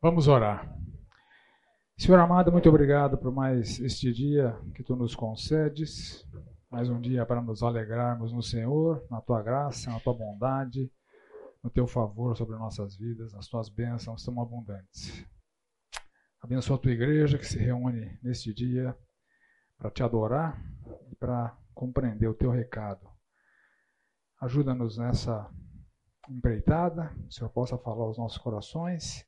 Vamos orar. Senhor amado, muito obrigado por mais este dia que tu nos concedes. Mais um dia para nos alegrarmos no Senhor, na tua graça, na tua bondade, no teu favor sobre nossas vidas, as tuas bênçãos tão abundantes. Abençoa a tua igreja que se reúne neste dia para te adorar e para compreender o teu recado. Ajuda-nos nessa empreitada, que o Senhor possa falar aos nossos corações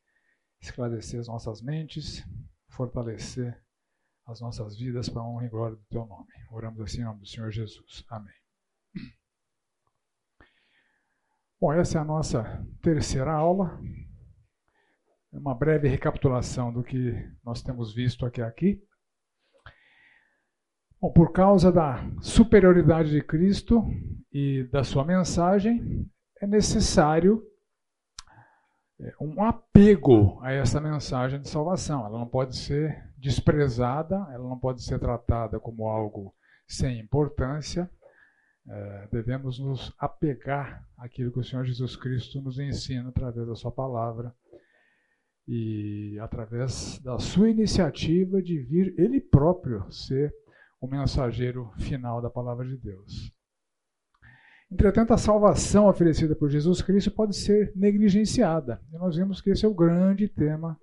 esclarecer as nossas mentes, fortalecer as nossas vidas para a honra e glória do Teu nome. Oramos assim em nome do Senhor Jesus. Amém. Bom, essa é a nossa terceira aula. É uma breve recapitulação do que nós temos visto aqui. aqui. Bom, por causa da superioridade de Cristo e da sua mensagem, é necessário um apego a essa mensagem de salvação. Ela não pode ser desprezada, ela não pode ser tratada como algo sem importância. É, devemos nos apegar àquilo que o Senhor Jesus Cristo nos ensina através da Sua palavra e através da Sua iniciativa de vir Ele próprio ser o mensageiro final da palavra de Deus. Entretanto, a salvação oferecida por Jesus Cristo pode ser negligenciada. E nós vimos que esse é o grande tema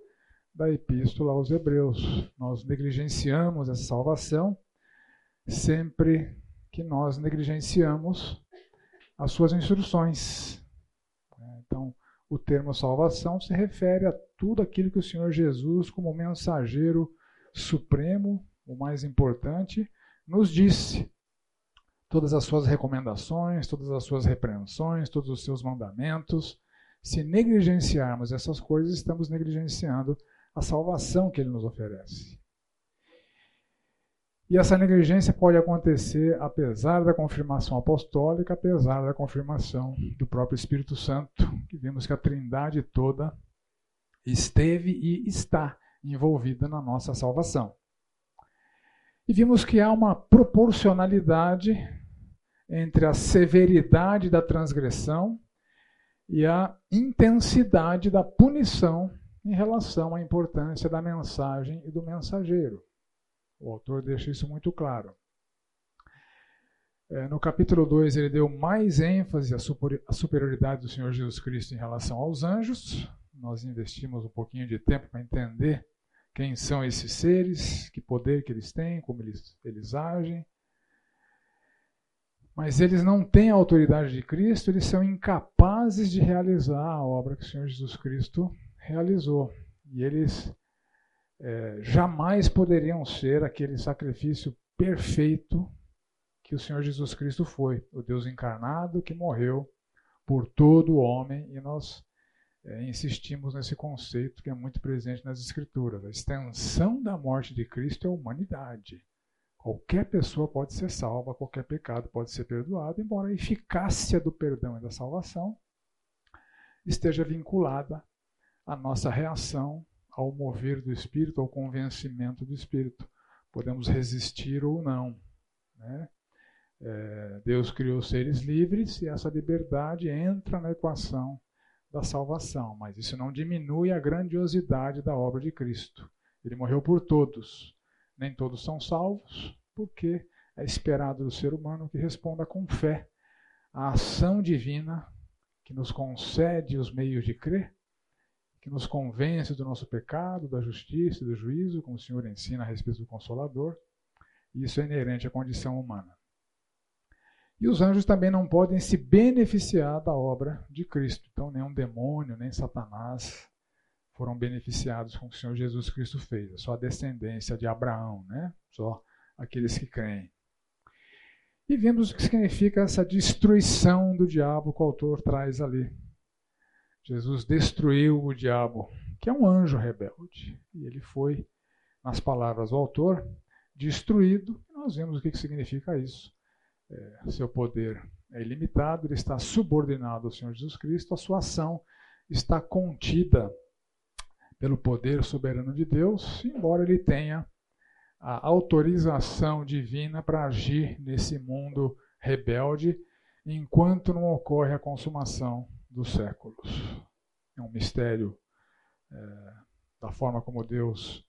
da epístola aos Hebreus. Nós negligenciamos essa salvação sempre que nós negligenciamos as suas instruções. Então, o termo salvação se refere a tudo aquilo que o Senhor Jesus, como mensageiro supremo, o mais importante, nos disse todas as suas recomendações, todas as suas repreensões, todos os seus mandamentos. Se negligenciarmos essas coisas, estamos negligenciando a salvação que ele nos oferece. E essa negligência pode acontecer apesar da confirmação apostólica, apesar da confirmação do próprio Espírito Santo, que vimos que a Trindade toda esteve e está envolvida na nossa salvação. E vimos que há uma proporcionalidade entre a severidade da transgressão e a intensidade da punição em relação à importância da mensagem e do mensageiro. O autor deixa isso muito claro. É, no capítulo 2, ele deu mais ênfase à superioridade do Senhor Jesus Cristo em relação aos anjos. Nós investimos um pouquinho de tempo para entender quem são esses seres, que poder que eles têm, como eles, eles agem. Mas eles não têm a autoridade de Cristo, eles são incapazes de realizar a obra que o Senhor Jesus Cristo realizou. E eles é, jamais poderiam ser aquele sacrifício perfeito que o Senhor Jesus Cristo foi, o Deus encarnado que morreu por todo o homem, e nós é, insistimos nesse conceito que é muito presente nas Escrituras. A extensão da morte de Cristo é a humanidade. Qualquer pessoa pode ser salva, qualquer pecado pode ser perdoado, embora a eficácia do perdão e da salvação esteja vinculada à nossa reação ao mover do Espírito, ao convencimento do Espírito. Podemos resistir ou não. Né? É, Deus criou seres livres e essa liberdade entra na equação da salvação, mas isso não diminui a grandiosidade da obra de Cristo. Ele morreu por todos. Nem todos são salvos, porque é esperado do ser humano que responda com fé à ação divina que nos concede os meios de crer, que nos convence do nosso pecado, da justiça e do juízo, como o Senhor ensina a respeito do Consolador. Isso é inerente à condição humana. E os anjos também não podem se beneficiar da obra de Cristo. Então, nenhum demônio, nem Satanás foram beneficiados com o que o Senhor Jesus Cristo fez. Só a descendência de Abraão, né? Só aqueles que creem. E vimos o que significa essa destruição do diabo que o autor traz ali. Jesus destruiu o diabo, que é um anjo rebelde. E ele foi, nas palavras do autor, destruído. Nós vemos o que significa isso. É, seu poder é ilimitado, ele está subordinado ao Senhor Jesus Cristo, a sua ação está contida pelo poder soberano de Deus, embora ele tenha a autorização divina para agir nesse mundo rebelde enquanto não ocorre a consumação dos séculos. É um mistério é, da forma como Deus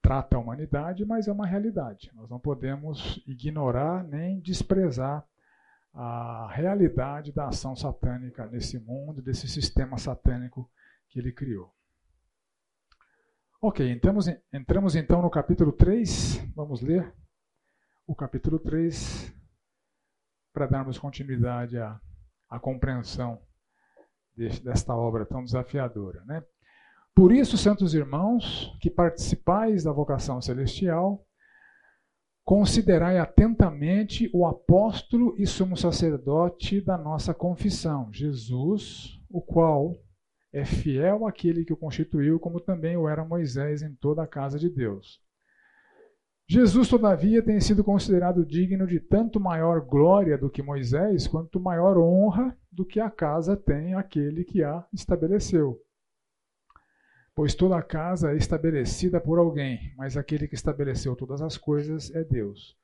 trata a humanidade, mas é uma realidade. Nós não podemos ignorar nem desprezar a realidade da ação satânica nesse mundo, desse sistema satânico que ele criou. Ok, entramos, entramos então no capítulo 3. Vamos ler o capítulo 3 para darmos continuidade à, à compreensão deste, desta obra tão desafiadora. Né? Por isso, santos irmãos, que participais da vocação celestial, considerai atentamente o apóstolo e sumo sacerdote da nossa confissão, Jesus, o qual é fiel àquele que o constituiu, como também o era Moisés em toda a casa de Deus. Jesus, todavia, tem sido considerado digno de tanto maior glória do que Moisés, quanto maior honra do que a casa tem aquele que a estabeleceu pois toda a casa é estabelecida por alguém, mas aquele que estabeleceu todas as coisas é Deus.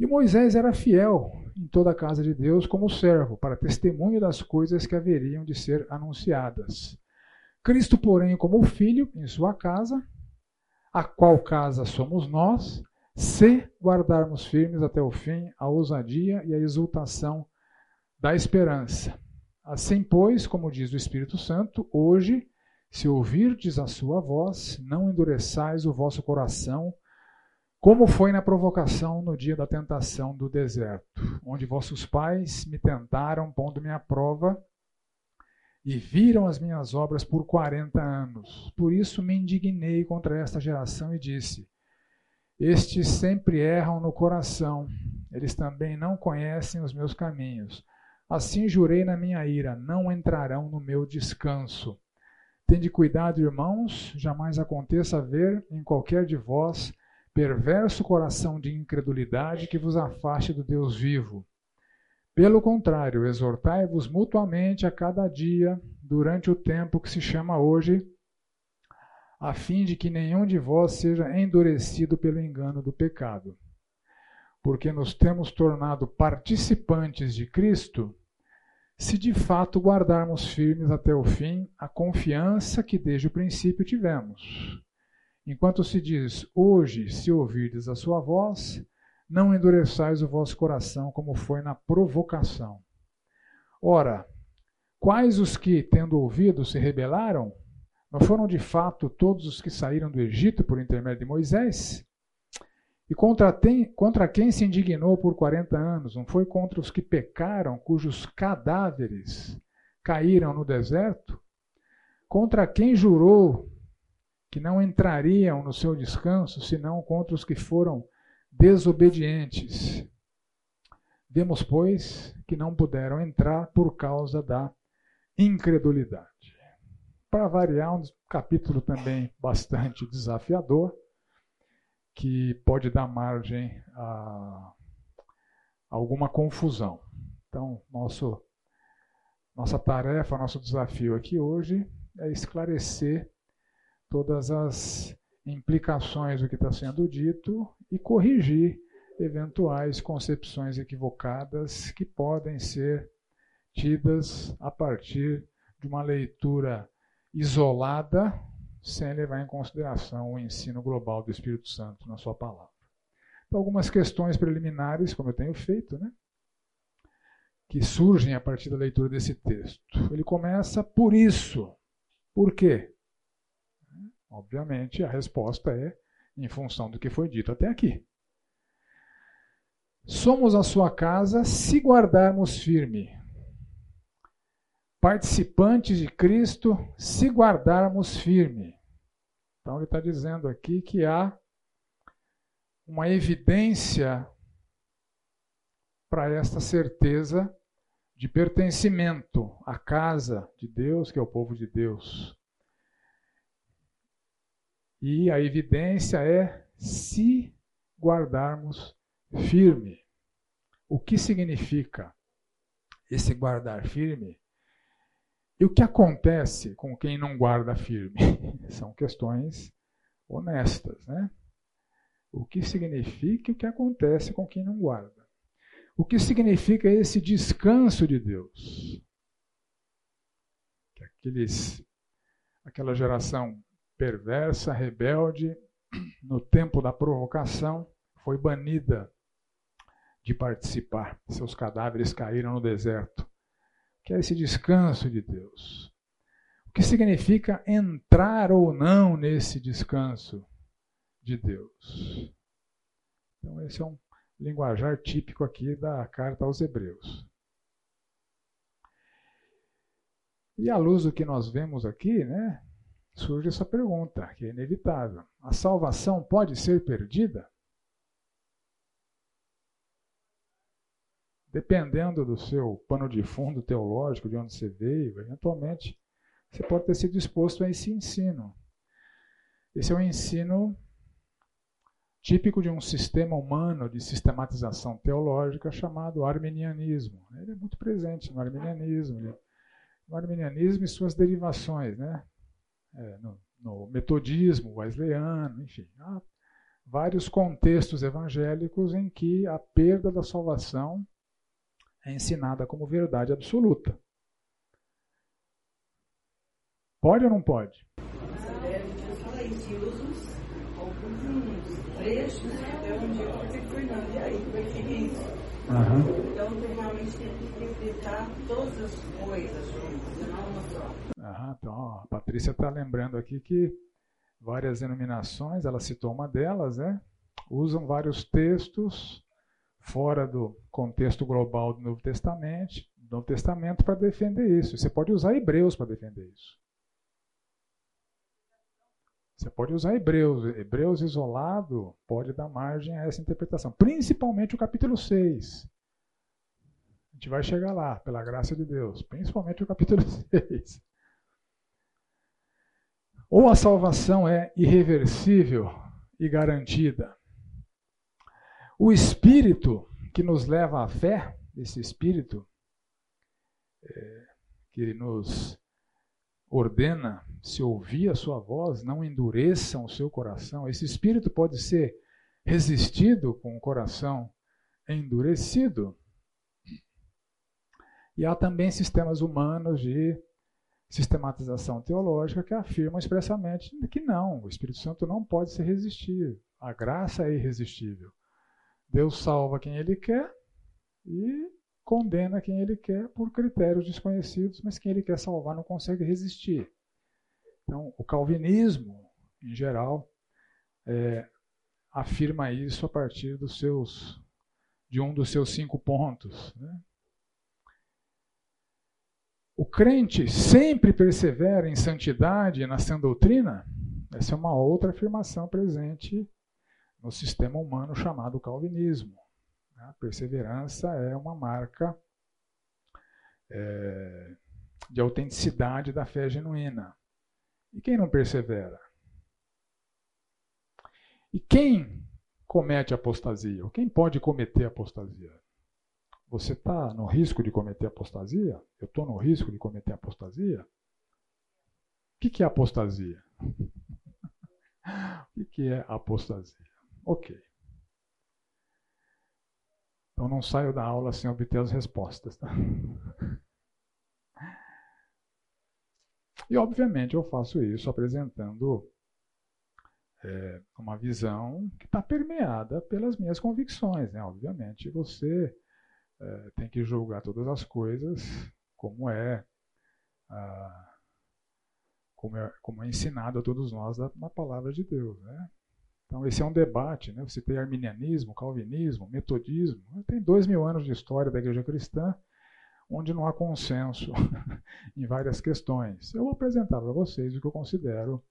E Moisés era fiel em toda a casa de Deus como servo, para testemunho das coisas que haveriam de ser anunciadas. Cristo, porém, como filho em sua casa, a qual casa somos nós, se guardarmos firmes até o fim a ousadia e a exultação da esperança. Assim, pois, como diz o Espírito Santo, hoje se ouvirdes a sua voz, não endureçais o vosso coração, como foi na provocação no dia da tentação do deserto, onde vossos pais me tentaram, pondo-me à prova, e viram as minhas obras por quarenta anos. Por isso me indignei contra esta geração e disse: Estes sempre erram no coração, eles também não conhecem os meus caminhos. Assim jurei na minha ira: não entrarão no meu descanso. Tende cuidado, irmãos, jamais aconteça ver em qualquer de vós perverso coração de incredulidade que vos afaste do Deus vivo. Pelo contrário, exortai-vos mutuamente a cada dia, durante o tempo que se chama hoje, a fim de que nenhum de vós seja endurecido pelo engano do pecado. Porque nos temos tornado participantes de Cristo, se de fato guardarmos firmes até o fim a confiança que desde o princípio tivemos. Enquanto se diz, hoje, se ouvirdes a sua voz, não endureçais o vosso coração como foi na provocação. Ora, quais os que, tendo ouvido, se rebelaram? Não foram de fato todos os que saíram do Egito por intermédio de Moisés? E contra, tem, contra quem se indignou por 40 anos? Não foi contra os que pecaram, cujos cadáveres caíram no deserto? Contra quem jurou que não entrariam no seu descanso, senão contra os que foram desobedientes? Vemos, pois, que não puderam entrar por causa da incredulidade. Para variar, um capítulo também bastante desafiador que pode dar margem a alguma confusão. Então, nosso, nossa tarefa, nosso desafio aqui hoje é esclarecer todas as implicações do que está sendo dito e corrigir eventuais concepções equivocadas que podem ser tidas a partir de uma leitura isolada sem levar em consideração o ensino global do Espírito Santo na sua palavra. Então, algumas questões preliminares, como eu tenho feito, né, que surgem a partir da leitura desse texto. Ele começa por isso. Por quê? Obviamente, a resposta é em função do que foi dito até aqui. Somos a sua casa se guardarmos firme participantes de Cristo se guardarmos firme. Então ele está dizendo aqui que há uma evidência para esta certeza de pertencimento à casa de Deus, que é o povo de Deus. E a evidência é se guardarmos firme. O que significa esse guardar firme? E o que acontece com quem não guarda firme? São questões honestas, né? O que significa e o que acontece com quem não guarda? O que significa esse descanso de Deus? Que aqueles, aquela geração perversa, rebelde, no tempo da provocação, foi banida de participar. Seus cadáveres caíram no deserto. Que é esse descanso de Deus. O que significa entrar ou não nesse descanso de Deus? Então, esse é um linguajar típico aqui da carta aos Hebreus. E à luz do que nós vemos aqui, né, surge essa pergunta, que é inevitável. A salvação pode ser perdida? Dependendo do seu pano de fundo teológico, de onde você veio, eventualmente você pode ter sido disposto a esse ensino. Esse é um ensino típico de um sistema humano de sistematização teológica chamado arminianismo. Ele é muito presente no arminianismo, no arminianismo e suas derivações, né? É, no, no, metodismo wesleyano, enfim, há vários contextos evangélicos em que a perda da salvação é ensinada como verdade absoluta. Pode ou não pode? Uhum. Então, realmente tem que interpretar todas as coisas juntas, não uma só. Uhum. Então, a Patrícia está lembrando aqui que várias denominações, ela citou uma delas, né? Usam vários textos fora do contexto global do Novo Testamento, Novo Testamento para defender isso. Você pode usar Hebreus para defender isso. Você pode usar Hebreus. Hebreus isolado pode dar margem a essa interpretação. Principalmente o capítulo 6. A gente vai chegar lá, pela graça de Deus. Principalmente o capítulo 6. Ou a salvação é irreversível e garantida. O espírito que nos leva à fé, esse espírito é, que nos ordena, se ouvir a sua voz, não endureçam o seu coração. Esse espírito pode ser resistido com o coração endurecido. E há também sistemas humanos de sistematização teológica que afirmam expressamente que não, o Espírito Santo não pode ser resistido. A graça é irresistível. Deus salva quem ele quer e condena quem ele quer por critérios desconhecidos, mas quem ele quer salvar não consegue resistir. Então, o calvinismo, em geral, é, afirma isso a partir dos seus, de um dos seus cinco pontos. Né? O crente sempre persevera em santidade na sã doutrina? Essa é uma outra afirmação presente no sistema humano chamado calvinismo. A perseverança é uma marca é, de autenticidade da fé genuína. E quem não persevera? E quem comete apostasia? Ou quem pode cometer apostasia? Você está no risco de cometer apostasia? Eu estou no risco de cometer apostasia? O que, que é apostasia? o que, que é apostasia? Ok. Então não saio da aula sem obter as respostas. Tá? E obviamente eu faço isso apresentando é, uma visão que está permeada pelas minhas convicções. Né? Obviamente você é, tem que julgar todas as coisas como é, como é, como é ensinado a todos nós na palavra de Deus. Né? Então, esse é um debate. Né? Você tem arminianismo, calvinismo, metodismo. Tem dois mil anos de história da igreja cristã, onde não há consenso em várias questões. Eu vou apresentar para vocês o que eu considero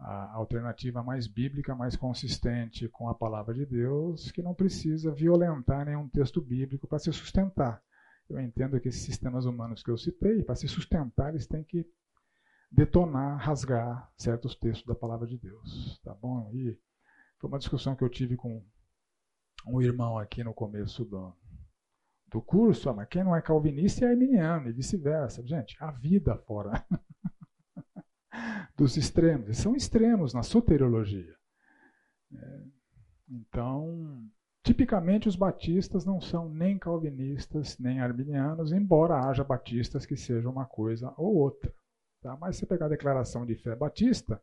a alternativa mais bíblica, mais consistente com a palavra de Deus, que não precisa violentar nenhum texto bíblico para se sustentar. Eu entendo que esses sistemas humanos que eu citei, para se sustentar, eles têm que detonar, rasgar certos textos da palavra de Deus. Tá bom? E foi uma discussão que eu tive com um irmão aqui no começo do, do curso, ah, mas quem não é calvinista é arminiano e vice-versa. Gente, a vida fora dos extremos. São extremos na soteriologia. É, então, tipicamente os batistas não são nem calvinistas, nem arminianos, embora haja batistas que sejam uma coisa ou outra. Tá? Mas se pegar a declaração de fé batista,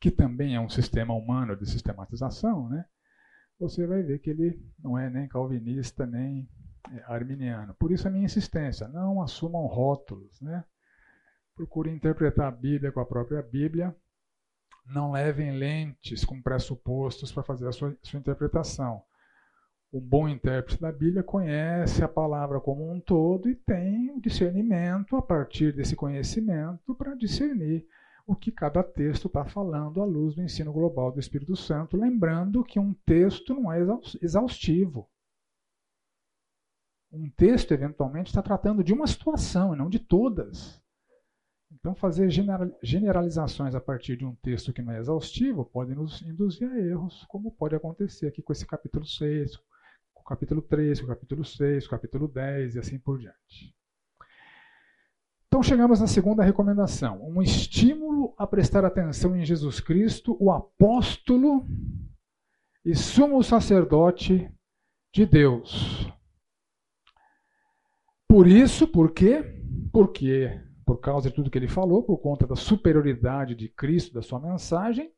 que também é um sistema humano de sistematização, né? você vai ver que ele não é nem calvinista nem é, arminiano. Por isso a minha insistência, não assumam rótulos, né? Procurem interpretar a Bíblia com a própria Bíblia, não levem lentes com pressupostos para fazer a sua, sua interpretação. O bom intérprete da Bíblia conhece a palavra como um todo e tem o discernimento a partir desse conhecimento para discernir o que cada texto está falando à luz do ensino global do Espírito Santo, lembrando que um texto não é exaustivo. Um texto, eventualmente, está tratando de uma situação e não de todas. Então, fazer generalizações a partir de um texto que não é exaustivo pode nos induzir a erros, como pode acontecer aqui com esse capítulo 6, com o capítulo 3, com o capítulo 6, com o capítulo 10 e assim por diante. Então chegamos na segunda recomendação, um estímulo a prestar atenção em Jesus Cristo, o apóstolo e sumo sacerdote de Deus. Por isso, por quê? Porque por causa de tudo que ele falou, por conta da superioridade de Cristo, da sua mensagem,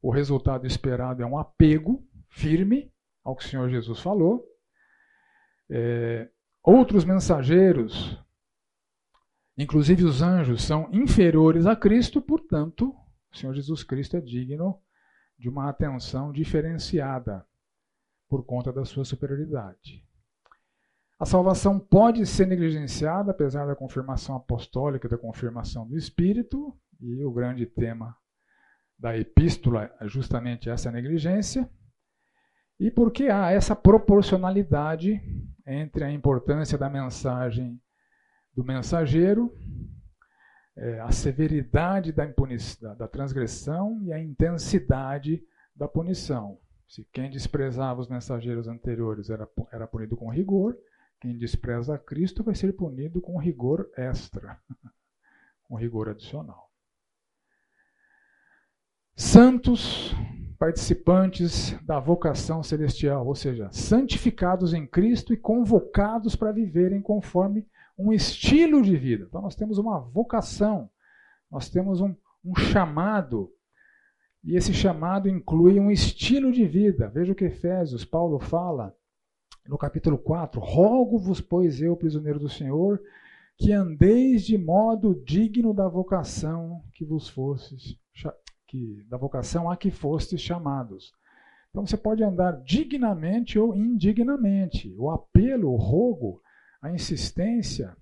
o resultado esperado é um apego firme ao que o Senhor Jesus falou. É, outros mensageiros Inclusive os anjos são inferiores a Cristo, portanto, o Senhor Jesus Cristo é digno de uma atenção diferenciada por conta da sua superioridade. A salvação pode ser negligenciada, apesar da confirmação apostólica, da confirmação do Espírito, e o grande tema da epístola é justamente essa negligência. E porque há essa proporcionalidade entre a importância da mensagem do mensageiro, é, a severidade da, da transgressão e a intensidade da punição. Se quem desprezava os mensageiros anteriores era, era punido com rigor, quem despreza Cristo vai ser punido com rigor extra, com rigor adicional. Santos participantes da vocação celestial, ou seja, santificados em Cristo e convocados para viverem conforme um estilo de vida. Então nós temos uma vocação, nós temos um, um chamado, e esse chamado inclui um estilo de vida. Veja o que Efésios, Paulo fala no capítulo 4: Rogo-vos, pois eu, prisioneiro do Senhor, que andeis de modo digno da vocação que vos fostes, que, da vocação a que fostes chamados. Então você pode andar dignamente ou indignamente. O apelo, o rogo, a insistência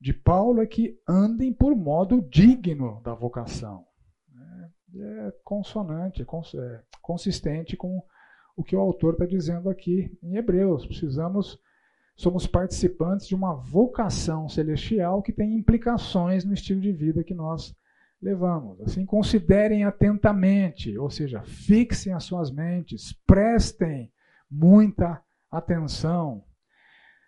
de Paulo é que andem por modo digno da vocação. É, é consonante, é, é consistente com o que o autor está dizendo aqui em Hebreus. Precisamos, somos participantes de uma vocação celestial que tem implicações no estilo de vida que nós levamos. Assim, considerem atentamente, ou seja, fixem as suas mentes, prestem muita atenção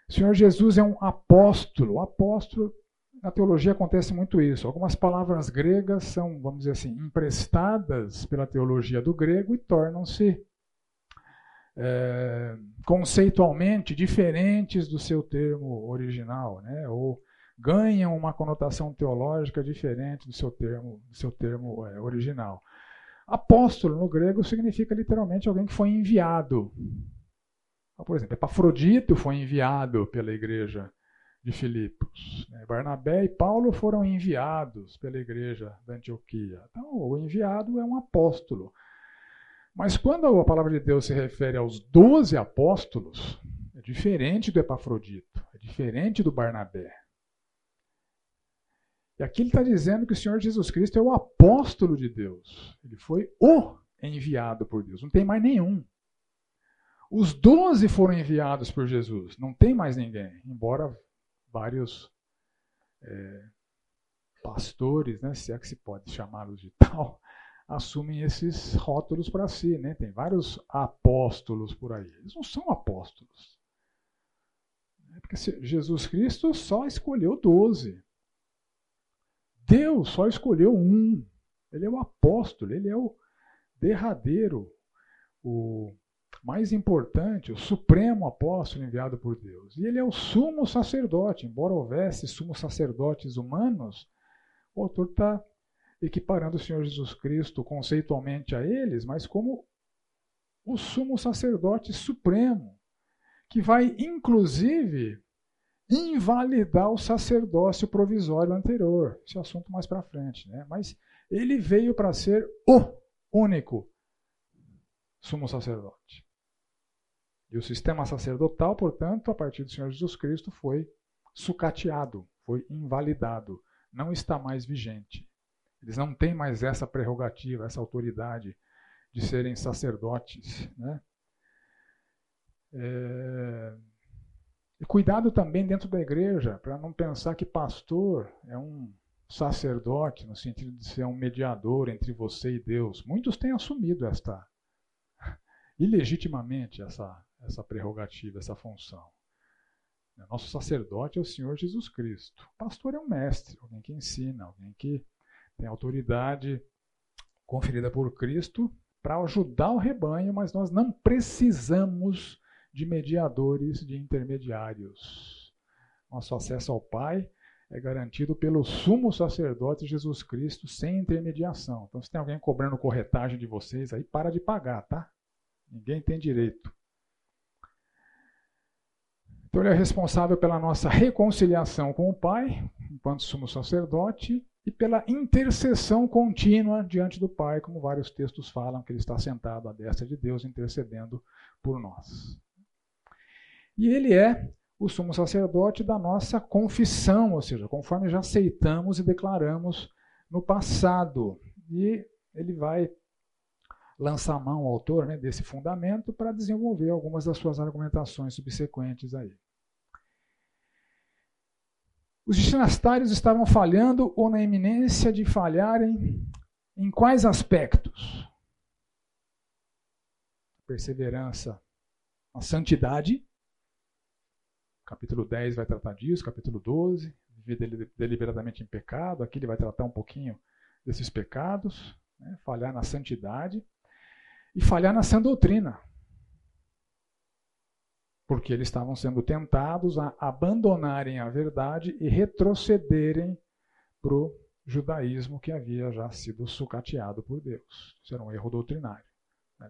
o Senhor Jesus é um apóstolo. apóstolo, na teologia acontece muito isso. Algumas palavras gregas são, vamos dizer assim, emprestadas pela teologia do grego e tornam-se é, conceitualmente diferentes do seu termo original, né? ou ganham uma conotação teológica diferente do seu termo, do seu termo é, original. Apóstolo no grego significa literalmente alguém que foi enviado. Então, por exemplo, Epafrodito foi enviado pela igreja de Filipos. Né? Barnabé e Paulo foram enviados pela igreja da Antioquia. Então, o enviado é um apóstolo. Mas quando a palavra de Deus se refere aos doze apóstolos, é diferente do Epafrodito, é diferente do Barnabé. E aqui ele está dizendo que o Senhor Jesus Cristo é o apóstolo de Deus. Ele foi o enviado por Deus. Não tem mais nenhum. Os doze foram enviados por Jesus, não tem mais ninguém, embora vários é, pastores, né, se é que se pode chamá-los de tal, assumem esses rótulos para si. Né? Tem vários apóstolos por aí. Eles não são apóstolos. É porque Jesus Cristo só escolheu doze. Deus só escolheu um. Ele é o apóstolo, ele é o derradeiro, o mais importante, o supremo apóstolo enviado por Deus. E ele é o sumo sacerdote. Embora houvesse sumos sacerdotes humanos, o autor está equiparando o Senhor Jesus Cristo conceitualmente a eles, mas como o sumo sacerdote supremo, que vai inclusive invalidar o sacerdócio provisório anterior. Esse é assunto mais para frente, né? Mas ele veio para ser o único sumo sacerdote. E o sistema sacerdotal, portanto, a partir do Senhor Jesus Cristo, foi sucateado, foi invalidado, não está mais vigente. Eles não têm mais essa prerrogativa, essa autoridade de serem sacerdotes. Né? É... E cuidado também dentro da igreja, para não pensar que pastor é um sacerdote, no sentido de ser um mediador entre você e Deus. Muitos têm assumido esta, ilegitimamente, essa, essa prerrogativa, essa função. Nosso sacerdote é o Senhor Jesus Cristo. O pastor é um mestre, alguém que ensina, alguém que tem autoridade conferida por Cristo para ajudar o rebanho, mas nós não precisamos de mediadores, de intermediários. Nosso acesso ao Pai é garantido pelo sumo sacerdote Jesus Cristo sem intermediação. Então, se tem alguém cobrando corretagem de vocês, aí para de pagar, tá? Ninguém tem direito. Então, ele é responsável pela nossa reconciliação com o Pai, enquanto sumo sacerdote, e pela intercessão contínua diante do Pai, como vários textos falam, que ele está sentado à destra de Deus intercedendo por nós. E ele é o sumo sacerdote da nossa confissão, ou seja, conforme já aceitamos e declaramos no passado. E ele vai lançar mão ao autor né, desse fundamento para desenvolver algumas das suas argumentações subsequentes aí. Os destinatários estavam falhando ou na iminência de falharem em quais aspectos? Perseverança, a santidade, Capítulo 10 vai tratar disso, capítulo 12, viver deliberadamente em pecado. Aqui ele vai tratar um pouquinho desses pecados, né? falhar na santidade e falhar na sã doutrina. Porque eles estavam sendo tentados a abandonarem a verdade e retrocederem para o judaísmo que havia já sido sucateado por Deus. Isso era um erro doutrinário.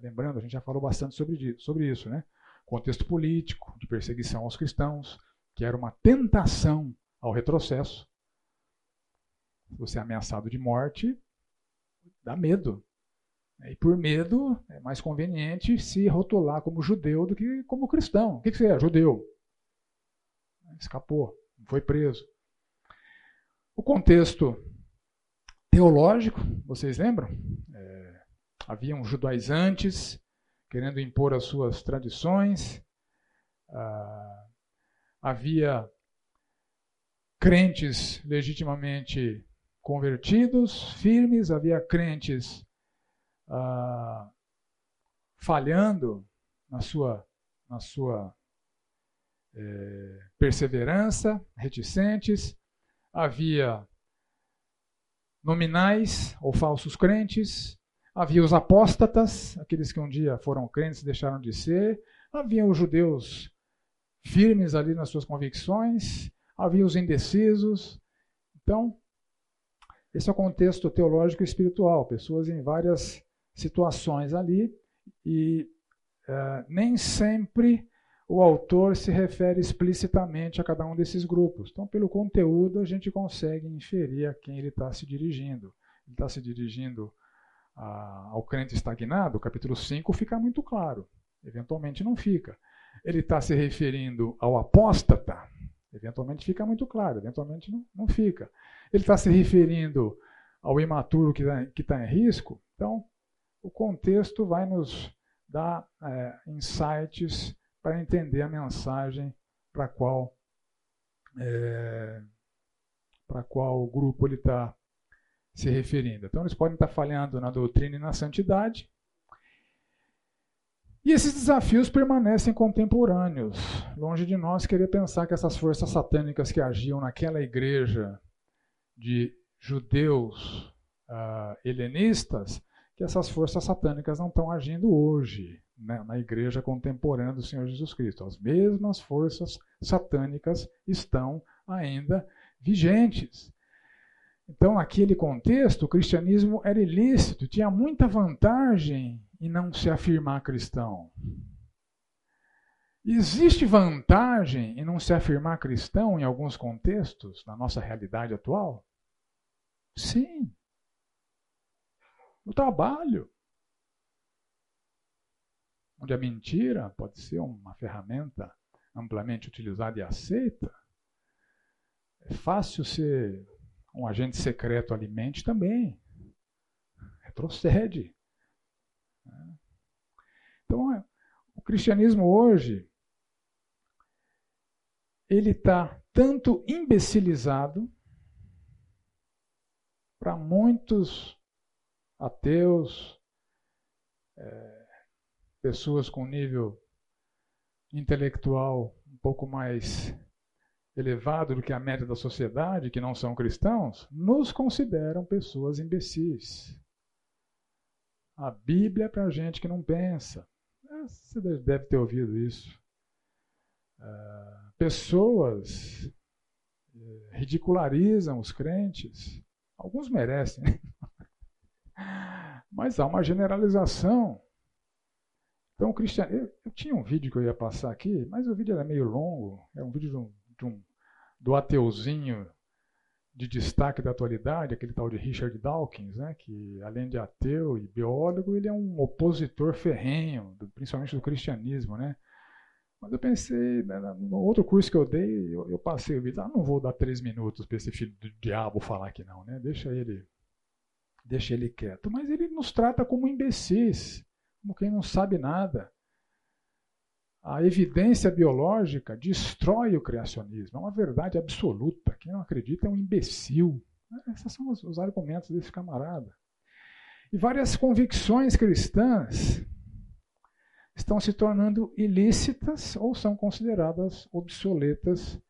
Lembrando, a gente já falou bastante sobre, sobre isso, né? contexto político, de perseguição aos cristãos, que era uma tentação ao retrocesso. Você é ameaçado de morte, dá medo. E por medo, é mais conveniente se rotular como judeu do que como cristão. O que você é? Judeu. Escapou, foi preso. O contexto teológico, vocês lembram? É, haviam judaizantes querendo impor as suas tradições. Ah, havia crentes legitimamente convertidos, firmes, havia crentes ah, falhando na sua, na sua é, perseverança, reticentes, havia nominais ou falsos crentes, Havia os apóstatas, aqueles que um dia foram crentes e deixaram de ser. Havia os judeus firmes ali nas suas convicções. Havia os indecisos. Então, esse é o contexto teológico e espiritual. Pessoas em várias situações ali. E uh, nem sempre o autor se refere explicitamente a cada um desses grupos. Então, pelo conteúdo, a gente consegue inferir a quem ele está se dirigindo. Ele está se dirigindo a, ao crente estagnado, capítulo 5 fica muito claro. Eventualmente não fica. Ele está se referindo ao apóstata, eventualmente fica muito claro, eventualmente não, não fica. Ele está se referindo ao imaturo que está tá em risco, então o contexto vai nos dar é, insights para entender a mensagem para qual é, para qual grupo ele está se referindo. Então, eles podem estar falhando na doutrina e na santidade. E esses desafios permanecem contemporâneos. Longe de nós querer pensar que essas forças satânicas que agiam naquela igreja de judeus uh, helenistas, que essas forças satânicas não estão agindo hoje né, na igreja contemporânea do Senhor Jesus Cristo. As mesmas forças satânicas estão ainda vigentes. Então, naquele contexto, o cristianismo era ilícito, tinha muita vantagem em não se afirmar cristão. Existe vantagem em não se afirmar cristão em alguns contextos, na nossa realidade atual? Sim. No trabalho. Onde a mentira pode ser uma ferramenta amplamente utilizada e aceita. É fácil ser um agente secreto alimente também. Retrocede. Então, é, o cristianismo hoje ele está tanto imbecilizado para muitos ateus, é, pessoas com nível intelectual um pouco mais elevado do que a média da sociedade, que não são cristãos, nos consideram pessoas imbecis. A Bíblia é para gente que não pensa. É, você deve ter ouvido isso. Uh, pessoas uh, ridicularizam os crentes. Alguns merecem, né? Mas há uma generalização. Então, cristiano. Eu, eu, tinha um vídeo que eu ia passar aqui, mas o vídeo era meio longo. É um vídeo de um, de um, do ateuzinho de destaque da atualidade, aquele tal de Richard Dawkins, né, que além de ateu e biólogo, ele é um opositor ferrenho, principalmente do cristianismo, né? Mas eu pensei, né, no outro curso que eu dei, eu, eu passei o vídeo, ah, não vou dar três minutos para esse filho do diabo falar aqui não, né? Deixa ele, deixa ele quieto. Mas ele nos trata como imbecis, como quem não sabe nada. A evidência biológica destrói o criacionismo, é uma verdade absoluta. Quem não acredita é um imbecil. Esses são os, os argumentos desse camarada. E várias convicções cristãs estão se tornando ilícitas ou são consideradas obsoletas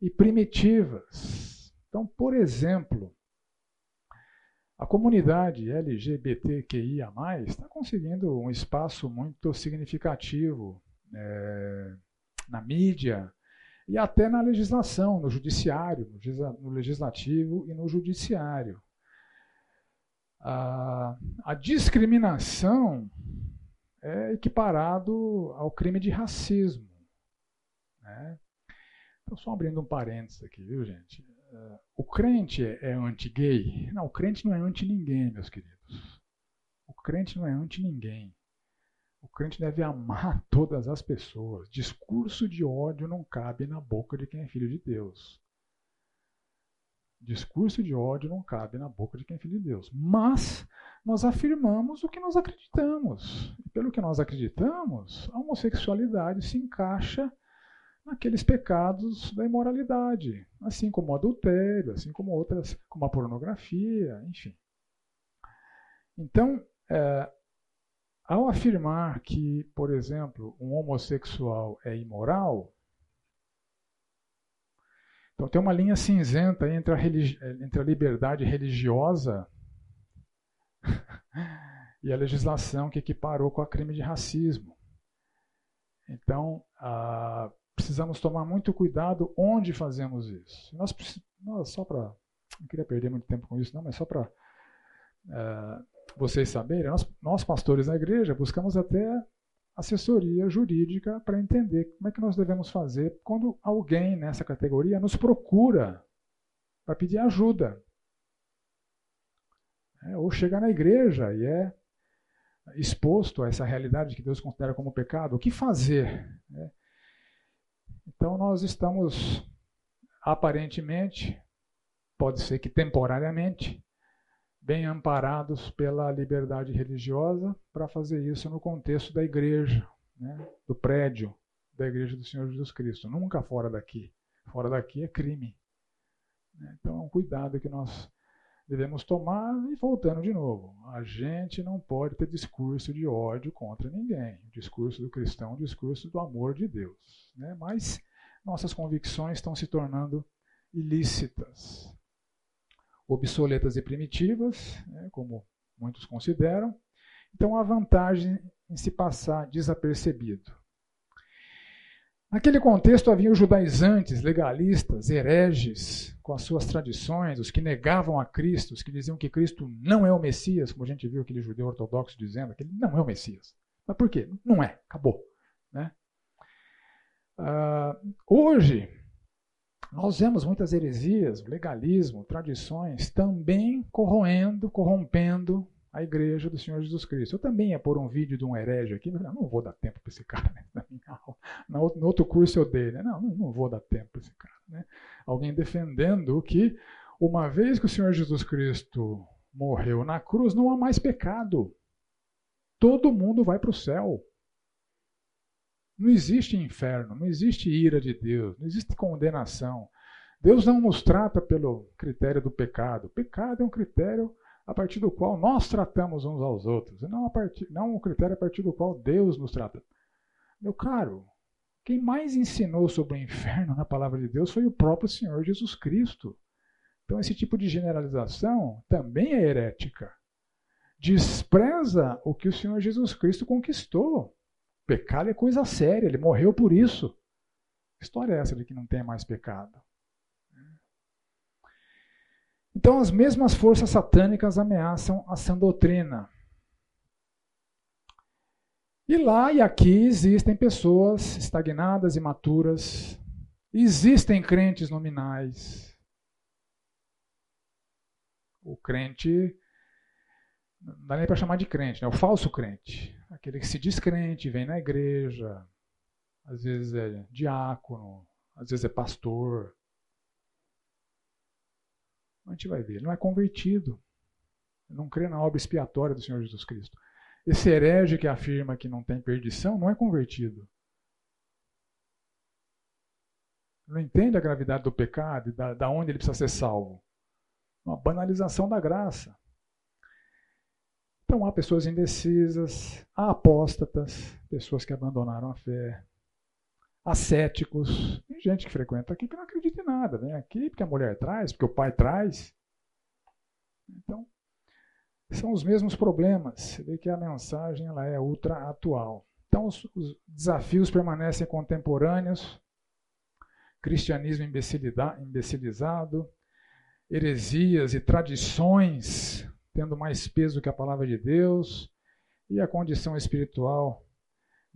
e primitivas. Então, por exemplo, a comunidade LGBTQIA está conseguindo um espaço muito significativo é, na mídia e até na legislação, no judiciário, no legislativo e no judiciário. A, a discriminação é equiparado ao crime de racismo. Né? Então, só abrindo um parênteses aqui, viu, gente? O crente é, é anti-gay? Não, o crente não é anti-ninguém, meus queridos. O crente não é anti-ninguém. O crente deve amar todas as pessoas. Discurso de ódio não cabe na boca de quem é filho de Deus. Discurso de ódio não cabe na boca de quem é filho de Deus. Mas nós afirmamos o que nós acreditamos. E pelo que nós acreditamos, a homossexualidade se encaixa naqueles pecados da imoralidade, assim como o adultério, assim como outras, como a pornografia, enfim. Então, é, ao afirmar que, por exemplo, um homossexual é imoral, então tem uma linha cinzenta entre a, entre a liberdade religiosa e a legislação que equiparou com a crime de racismo. Então, ah, precisamos tomar muito cuidado onde fazemos isso. Nós, só para, não queria perder muito tempo com isso, não, mas só para ah, vocês saberem, nós, nós pastores da igreja buscamos até assessoria jurídica para entender como é que nós devemos fazer quando alguém nessa categoria nos procura para pedir ajuda. É, ou chega na igreja e é exposto a essa realidade que Deus considera como pecado, o que fazer? É. Então nós estamos aparentemente, pode ser que temporariamente, bem amparados pela liberdade religiosa para fazer isso no contexto da igreja, né, do prédio da igreja do Senhor Jesus Cristo, nunca fora daqui. Fora daqui é crime. Então é cuidado que nós devemos tomar e voltando de novo. A gente não pode ter discurso de ódio contra ninguém. O discurso do cristão é um discurso do amor de Deus. Né? Mas nossas convicções estão se tornando ilícitas, obsoletas e primitivas, né? como muitos consideram. Então há vantagem em se passar desapercebido. Naquele contexto havia os judaizantes, legalistas, hereges, com as suas tradições, os que negavam a Cristo, os que diziam que Cristo não é o Messias, como a gente viu aquele judeu ortodoxo dizendo que ele não é o Messias. Mas por quê? Não é, acabou. Né? Uh, hoje, nós vemos muitas heresias, legalismo, tradições também corroendo, corrompendo a igreja do Senhor Jesus Cristo. Eu também ia pôr um vídeo de um herege aqui, mas não vou dar tempo para esse cara. Né? No outro curso eu dei, né? Não, não vou dar tempo para esse cara. Né? Alguém defendendo que, uma vez que o Senhor Jesus Cristo morreu na cruz, não há mais pecado. Todo mundo vai para o céu. Não existe inferno, não existe ira de Deus, não existe condenação. Deus não nos trata pelo critério do pecado. O pecado é um critério a partir do qual nós tratamos uns aos outros, e não, a partir, não um critério a partir do qual Deus nos trata. Meu caro, quem mais ensinou sobre o inferno na palavra de Deus foi o próprio Senhor Jesus Cristo. Então, esse tipo de generalização também é herética. Despreza o que o Senhor Jesus Cristo conquistou. Pecado é coisa séria, ele morreu por isso. História é essa de que não tem mais pecado? Então, as mesmas forças satânicas ameaçam a sã doutrina. E lá e aqui existem pessoas estagnadas, imaturas, existem crentes nominais. O crente, não dá nem para chamar de crente, né? o falso crente. Aquele que se diz crente, vem na igreja, às vezes é diácono, às vezes é pastor. A gente vai ver, não é convertido. Não crê na obra expiatória do Senhor Jesus Cristo. Esse herege que afirma que não tem perdição não é convertido. Não entende a gravidade do pecado e da, da onde ele precisa ser salvo. Uma banalização da graça. Então há pessoas indecisas, há apóstatas, pessoas que abandonaram a fé, ascéticos, tem gente que frequenta aqui que não acredita em nada, vem aqui porque a mulher traz, porque o pai traz. Então, são os mesmos problemas. Você vê que a mensagem ela é ultra atual. Então, os, os desafios permanecem contemporâneos. Cristianismo imbecilizado, heresias e tradições tendo mais peso que a palavra de Deus, e a condição espiritual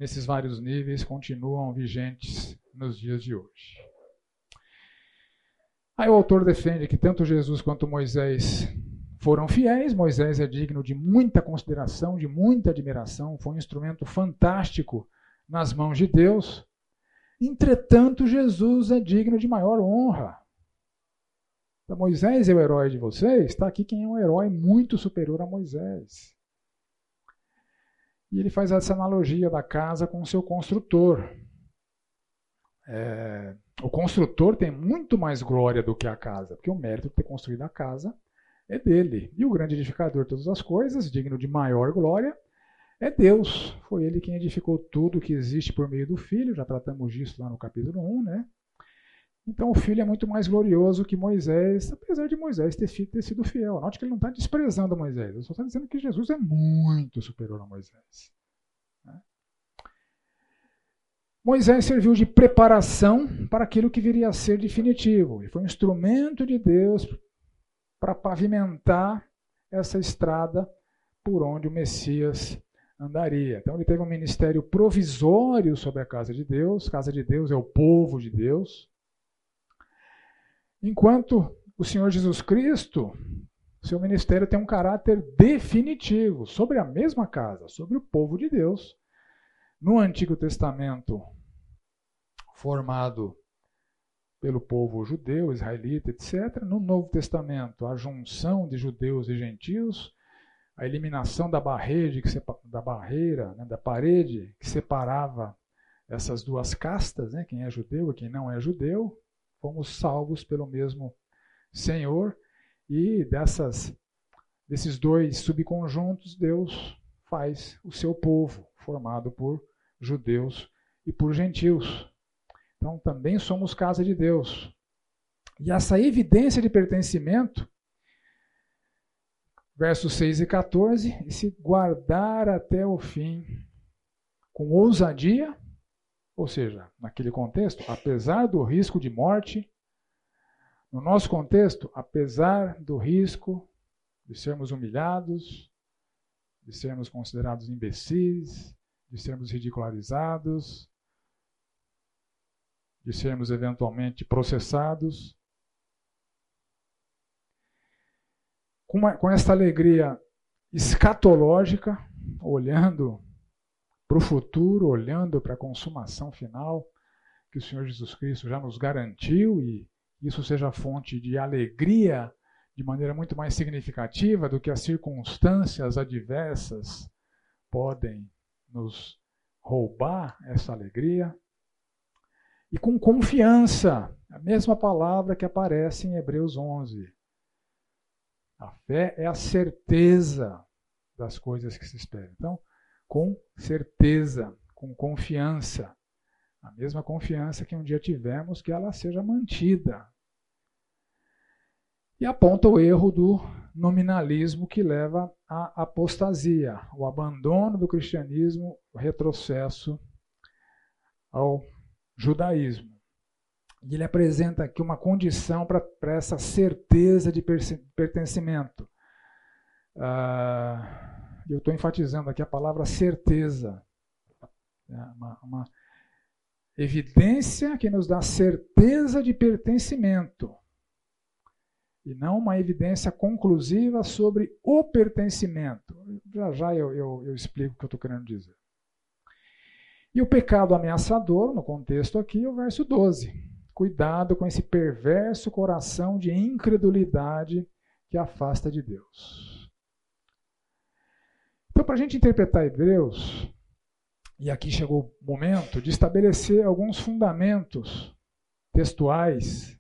nesses vários níveis continuam vigentes nos dias de hoje. Aí o autor defende que tanto Jesus quanto Moisés foram fiéis, Moisés é digno de muita consideração, de muita admiração, foi um instrumento fantástico nas mãos de Deus. Entretanto, Jesus é digno de maior honra. Então, Moisés é o herói de vocês, está aqui quem é um herói muito superior a Moisés. E ele faz essa analogia da casa com o seu construtor. É, o construtor tem muito mais glória do que a casa, porque o mérito de ter construído a casa é dele. E o grande edificador de todas as coisas, digno de maior glória, é Deus. Foi ele quem edificou tudo que existe por meio do Filho, já tratamos disso lá no capítulo 1, né? Então o filho é muito mais glorioso que Moisés, apesar de Moisés ter, ter sido fiel. Note que ele não está desprezando Moisés, ele só está dizendo que Jesus é muito superior a Moisés. Né? Moisés serviu de preparação para aquilo que viria a ser definitivo. E foi um instrumento de Deus para pavimentar essa estrada por onde o Messias andaria. Então ele teve um ministério provisório sobre a casa de Deus. Casa de Deus é o povo de Deus. Enquanto o Senhor Jesus Cristo, seu ministério tem um caráter definitivo sobre a mesma casa, sobre o povo de Deus. No Antigo Testamento, formado pelo povo judeu, israelita, etc. No Novo Testamento, a junção de judeus e gentios, a eliminação da barreira, da, barreira né, da parede que separava essas duas castas, né, quem é judeu e quem não é judeu, fomos salvos pelo mesmo Senhor e dessas desses dois subconjuntos Deus faz o seu povo formado por judeus e por gentios. Então também somos casa de Deus. E essa evidência de pertencimento versos 6 e 14, e se guardar até o fim com ousadia Ou seja, naquele contexto, apesar do risco de morte, no nosso contexto, apesar do risco de sermos humilhados, de sermos considerados imbecis, de sermos ridicularizados, de sermos eventualmente processados, com, uma, com esta alegria escatológica, olhando para o futuro, olhando para a consumação final que o Senhor Jesus Cristo já nos garantiu e isso seja fonte de alegria de maneira muito mais significativa do que as circunstâncias adversas podem nos roubar essa alegria. E com confiança, a mesma palavra que aparece em Hebreus 11. A fé é a certeza das coisas que se esperam. Então, com certeza, com confiança. A mesma confiança que um dia tivemos, que ela seja mantida. E aponta o erro do nominalismo que leva à apostasia, o abandono do cristianismo, o retrocesso ao judaísmo. E ele apresenta aqui uma condição para essa certeza de pertencimento. Ah, eu estou enfatizando aqui a palavra certeza. É uma, uma evidência que nos dá certeza de pertencimento. E não uma evidência conclusiva sobre o pertencimento. Já já eu, eu, eu explico o que eu estou querendo dizer. E o pecado ameaçador, no contexto aqui, é o verso 12. Cuidado com esse perverso coração de incredulidade que afasta de Deus. Então, para a gente interpretar Hebreus, e aqui chegou o momento de estabelecer alguns fundamentos textuais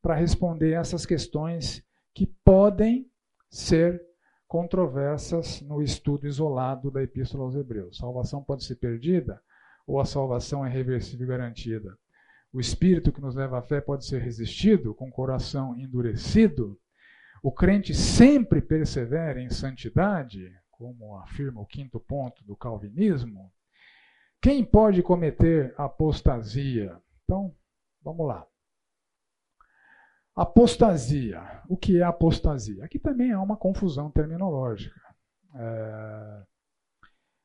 para responder essas questões que podem ser controversas no estudo isolado da Epístola aos Hebreus. Salvação pode ser perdida ou a salvação é reversível e garantida? O espírito que nos leva à fé pode ser resistido com o coração endurecido. O crente sempre persevera em santidade, como afirma o quinto ponto do calvinismo. Quem pode cometer apostasia? Então, vamos lá. Apostasia. O que é apostasia? Aqui também há uma confusão terminológica. É...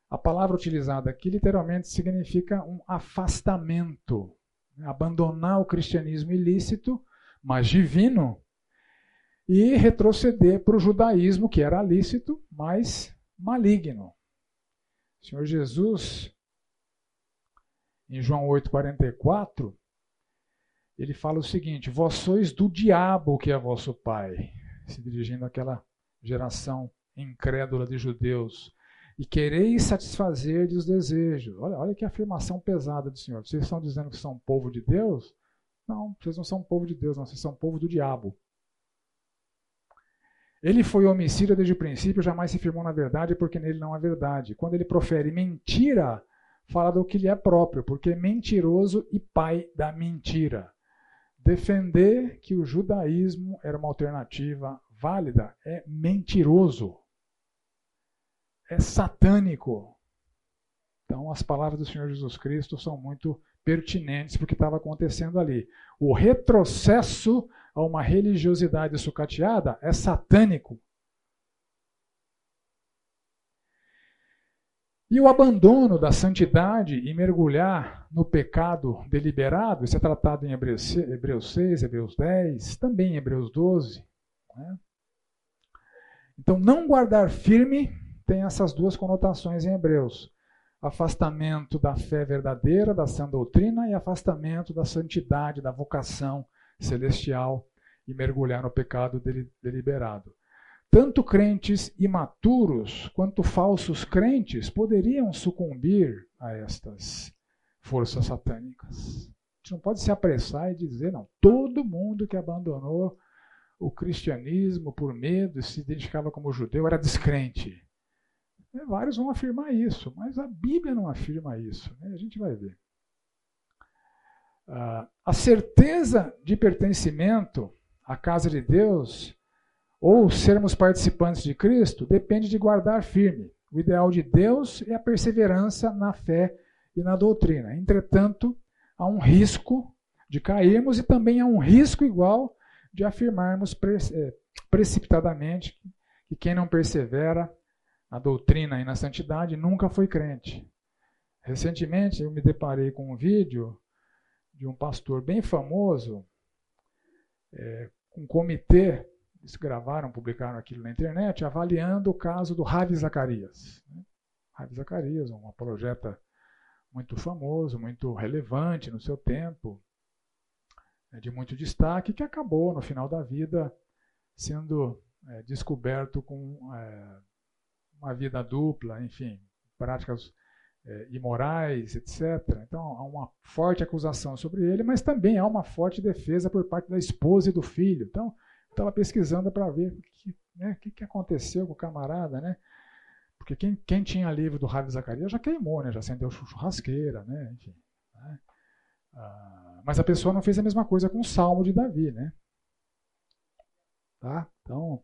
A palavra utilizada aqui literalmente significa um afastamento abandonar o cristianismo ilícito, mas divino, e retroceder para o judaísmo, que era lícito, mas maligno. O Senhor Jesus, em João 8,44, ele fala o seguinte: Vós sois do diabo que é vosso pai, se dirigindo àquela geração incrédula de judeus e quereis satisfazer os desejos. Olha, olha que afirmação pesada do Senhor. Vocês estão dizendo que são povo de Deus? Não, vocês não são povo de Deus, não, vocês são povo do diabo. Ele foi homicida desde o princípio, jamais se firmou na verdade, porque nele não há verdade. Quando ele profere mentira, fala do que lhe é próprio, porque é mentiroso e pai da mentira. Defender que o judaísmo era uma alternativa válida é mentiroso é satânico. Então, as palavras do Senhor Jesus Cristo são muito pertinentes para o que estava acontecendo ali. O retrocesso a uma religiosidade sucateada é satânico. E o abandono da santidade e mergulhar no pecado deliberado, isso é tratado em Hebreus 6, Hebreus 10, também em Hebreus 12. Né? Então, não guardar firme tem essas duas conotações em Hebreus: afastamento da fé verdadeira, da sã doutrina, e afastamento da santidade, da vocação celestial e mergulhar no pecado deliberado. Tanto crentes imaturos quanto falsos crentes poderiam sucumbir a estas forças satânicas. A gente não pode se apressar e dizer, não, todo mundo que abandonou o cristianismo por medo e se identificava como judeu era descrente. É, vários vão afirmar isso, mas a Bíblia não afirma isso. Né? A gente vai ver. Ah, a certeza de pertencimento à casa de Deus ou sermos participantes de Cristo depende de guardar firme. O ideal de Deus é a perseverança na fé e na doutrina. Entretanto, há um risco de cairmos e também há um risco igual de afirmarmos eh, precipitadamente que quem não persevera na doutrina e na santidade nunca foi crente. Recentemente eu me deparei com um vídeo de um pastor bem famoso, é, um comitê, eles gravaram, publicaram aquilo na internet, avaliando o caso do Ravi Zacarias. Né? Ravi Zacarias, um projeto muito famoso, muito relevante no seu tempo, é, de muito destaque, que acabou no final da vida sendo é, descoberto com é, uma vida dupla, enfim, práticas é, imorais, etc. Então há uma forte acusação sobre ele, mas também há uma forte defesa por parte da esposa e do filho. Então, estava pesquisando para ver o que, né, que, que, aconteceu com o camarada, né? Porque quem, quem tinha livro do Ravi Zacarias já queimou, né? Já acendeu churrasqueira, né? Enfim. Né? Ah, mas a pessoa não fez a mesma coisa com o Salmo de Davi, né? Tá? Então,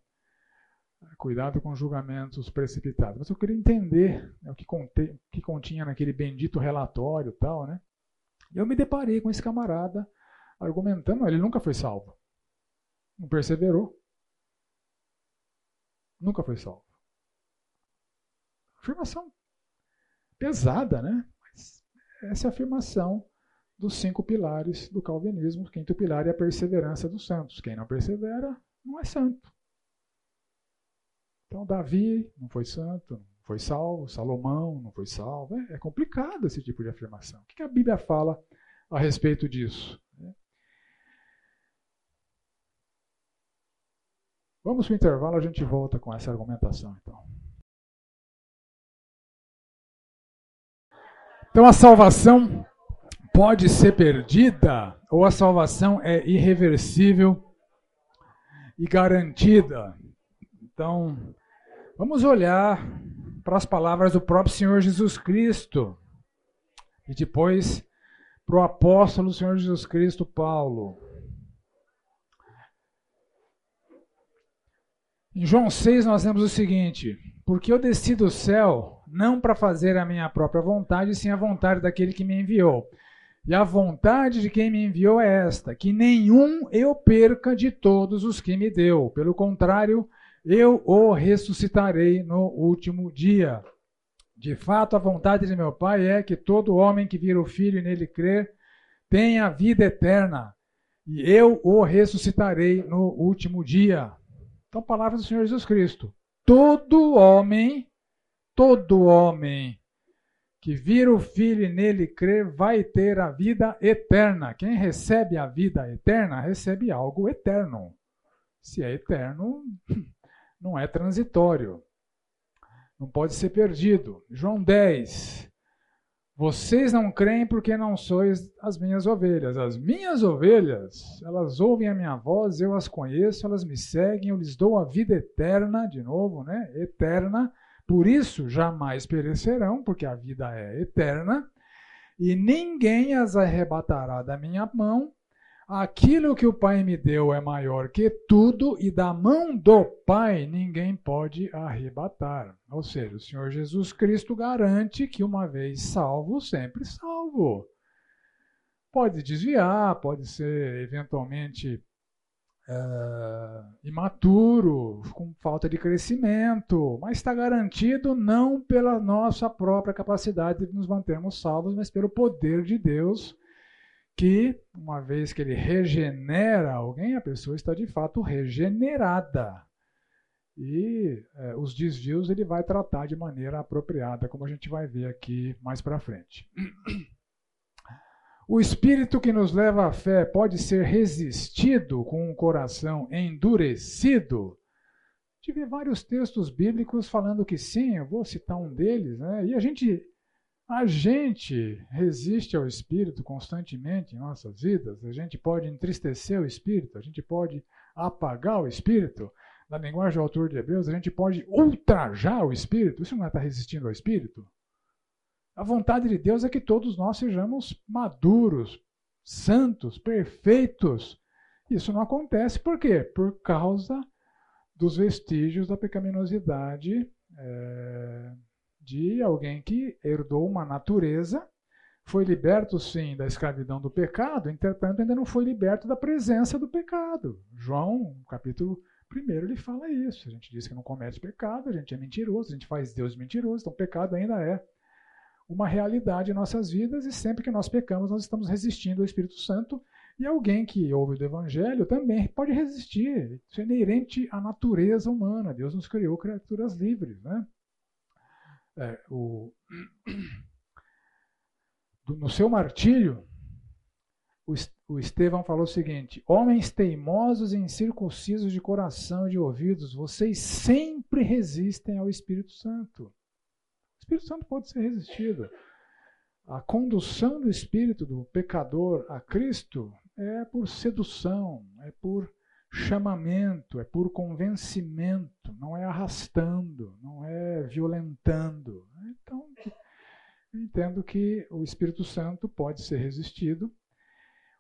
Cuidado com julgamentos precipitados. Mas eu queria entender né, o que, conte, que continha naquele bendito relatório tal, né? Eu me deparei com esse camarada argumentando, ele nunca foi salvo. Não perseverou. Nunca foi salvo. Afirmação pesada, né? Mas essa é a afirmação dos cinco pilares do calvinismo. O quinto pilar é a perseverança dos santos. Quem não persevera não é santo. Então, Davi não foi santo, não foi salvo, Salomão não foi salvo. É, é complicado esse tipo de afirmação. O que a Bíblia fala a respeito disso? Vamos para o intervalo, a gente volta com essa argumentação, então. Então, a salvação pode ser perdida ou a salvação é irreversível e garantida. Então, Vamos olhar para as palavras do próprio Senhor Jesus Cristo e depois para o apóstolo Senhor Jesus Cristo, Paulo. Em João 6 nós temos o seguinte: Porque eu desci do céu não para fazer a minha própria vontade, sim a vontade daquele que me enviou. E a vontade de quem me enviou é esta: que nenhum eu perca de todos os que me deu. Pelo contrário, eu o ressuscitarei no último dia. De fato, a vontade de meu Pai é que todo homem que vira o Filho e nele crer tenha vida eterna, e eu o ressuscitarei no último dia. Então, palavras do Senhor Jesus Cristo. Todo homem, todo homem que vira o Filho e nele crer vai ter a vida eterna. Quem recebe a vida eterna recebe algo eterno. Se é eterno, não é transitório. Não pode ser perdido. João 10. Vocês não creem porque não sois as minhas ovelhas. As minhas ovelhas, elas ouvem a minha voz, eu as conheço, elas me seguem, eu lhes dou a vida eterna, de novo, né? Eterna. Por isso jamais perecerão, porque a vida é eterna, e ninguém as arrebatará da minha mão. Aquilo que o Pai me deu é maior que tudo, e da mão do Pai ninguém pode arrebatar. Ou seja, o Senhor Jesus Cristo garante que, uma vez salvo, sempre salvo. Pode desviar, pode ser eventualmente uh, imaturo, com falta de crescimento, mas está garantido não pela nossa própria capacidade de nos mantermos salvos, mas pelo poder de Deus que, uma vez que ele regenera alguém, a pessoa está de fato regenerada. E é, os desvios ele vai tratar de maneira apropriada, como a gente vai ver aqui mais para frente. O espírito que nos leva à fé pode ser resistido com um coração endurecido? Tive vários textos bíblicos falando que sim, eu vou citar um deles, né? E a gente a gente resiste ao Espírito constantemente em nossas vidas, a gente pode entristecer o Espírito, a gente pode apagar o Espírito. Na linguagem do autor de Hebreus, a gente pode ultrajar o Espírito. Isso não é estar resistindo ao Espírito? A vontade de Deus é que todos nós sejamos maduros, santos, perfeitos. Isso não acontece por quê? Por causa dos vestígios da pecaminosidade. É de alguém que herdou uma natureza foi liberto sim da escravidão do pecado, entretanto ainda não foi liberto da presença do pecado. João, capítulo 1, ele fala isso. A gente diz que não comete pecado, a gente é mentiroso, a gente faz Deus mentiroso, então pecado ainda é uma realidade em nossas vidas e sempre que nós pecamos, nós estamos resistindo ao Espírito Santo. E alguém que ouve o Evangelho também pode resistir. Isso é inerente à natureza humana. Deus nos criou criaturas livres. Né? É, o... No seu martírio, o Estevão falou o seguinte: Homens teimosos e incircuncisos de coração e de ouvidos, vocês sempre resistem ao Espírito Santo. Espírito Santo pode ser resistido. A condução do espírito do pecador a Cristo é por sedução, é por chamamento, é por convencimento, não é arrastando, não é violentando. Então, entendo que o Espírito Santo pode ser resistido.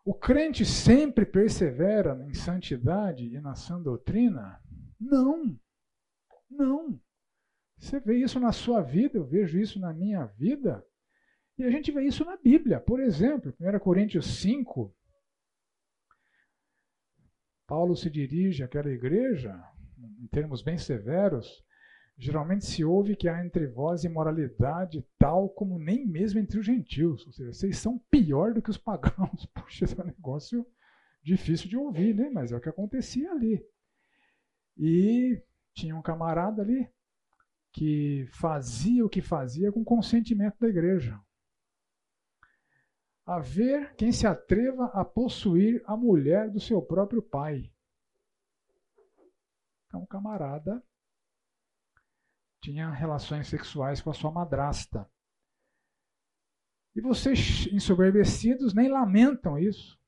O crente sempre persevera em santidade e na sã doutrina? Não. Não. Você vê isso na sua vida, eu vejo isso na minha vida. E a gente vê isso na Bíblia. Por exemplo, 1 Coríntios 5, Paulo se dirige àquela igreja, em termos bem severos, geralmente se ouve que há entre vós imoralidade tal como nem mesmo entre os gentios. Ou seja, vocês são pior do que os pagãos. Puxa, esse é um negócio difícil de ouvir, né? Mas é o que acontecia ali. E tinha um camarada ali, que fazia o que fazia com consentimento da igreja. A ver quem se atreva a possuir a mulher do seu próprio pai. Então, o camarada tinha relações sexuais com a sua madrasta. E vocês, ensoberbecidos, nem lamentam isso.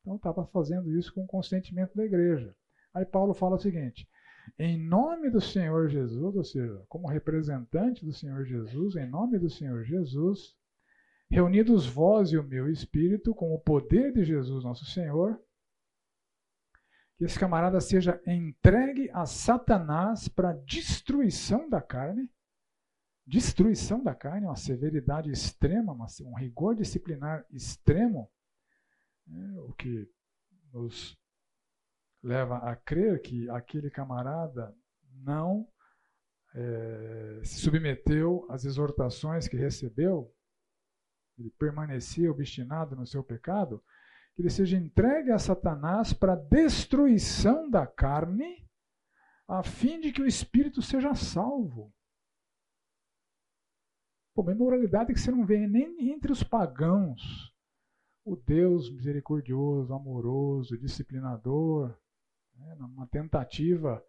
Então, estava fazendo isso com o consentimento da igreja. Aí Paulo fala o seguinte: em nome do Senhor Jesus, ou seja, como representante do Senhor Jesus, em nome do Senhor Jesus, reunidos vós e o meu espírito, com o poder de Jesus nosso Senhor, que esse camarada seja entregue a Satanás para destruição da carne, destruição da carne, uma severidade extrema, um rigor disciplinar extremo, né, o que nos leva a crer que aquele camarada não é, se submeteu às exortações que recebeu, ele permanecia obstinado no seu pecado, que ele seja entregue a Satanás para destruição da carne, a fim de que o espírito seja salvo. Pô, uma imoralidade que você não vê nem entre os pagãos. O Deus misericordioso, amoroso, disciplinador, né, numa tentativa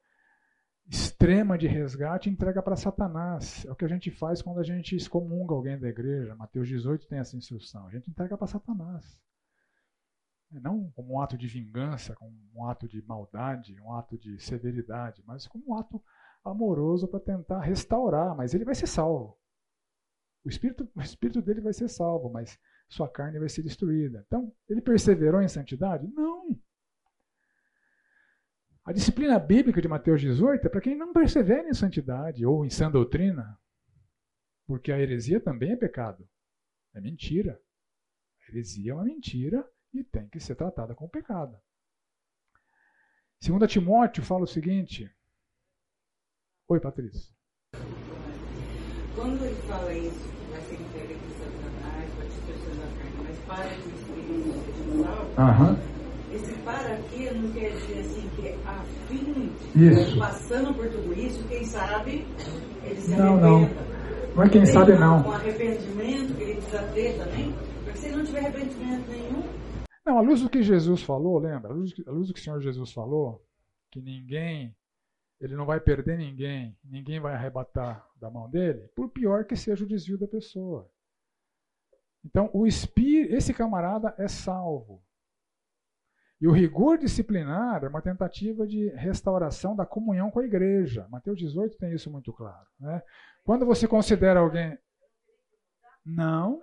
extrema de resgate, entrega para Satanás. É o que a gente faz quando a gente excomunga alguém da igreja. Mateus 18 tem essa instrução. A gente entrega para Satanás. É, não como um ato de vingança, como um ato de maldade, um ato de severidade, mas como um ato amoroso para tentar restaurar. Mas ele vai ser salvo. O espírito, o espírito dele vai ser salvo, mas sua carne vai ser destruída. Então, ele perseverou em santidade? Não. A disciplina bíblica de Mateus 18 é para quem não persevera em santidade ou em sã doutrina, porque a heresia também é pecado. É mentira. A heresia é uma mentira e tem que ser tratada como pecado. 2 Timóteo fala o seguinte. Oi, Patrícia. Quando ele fala isso, vai ser entregue a Satanás, para a destruição da carne, mas para que o Espírito seja salvo, esse para aqui não quer dizer assim que é a fim de passando por tudo isso, quem sabe ele se não, Não, não é quem sabe não. Com arrependimento que ele precisa ter também, porque se não tiver arrependimento nenhum. Não, a luz do que Jesus falou, lembra? A luz, a luz do que o Senhor Jesus falou, que ninguém, ele não vai perder ninguém, ninguém vai arrebatar da mão dele, por pior que seja o desvio da pessoa. Então, o espírito, esse camarada é salvo. E o rigor disciplinar é uma tentativa de restauração da comunhão com a igreja. Mateus 18 tem isso muito claro. Né? Quando você considera alguém. Não.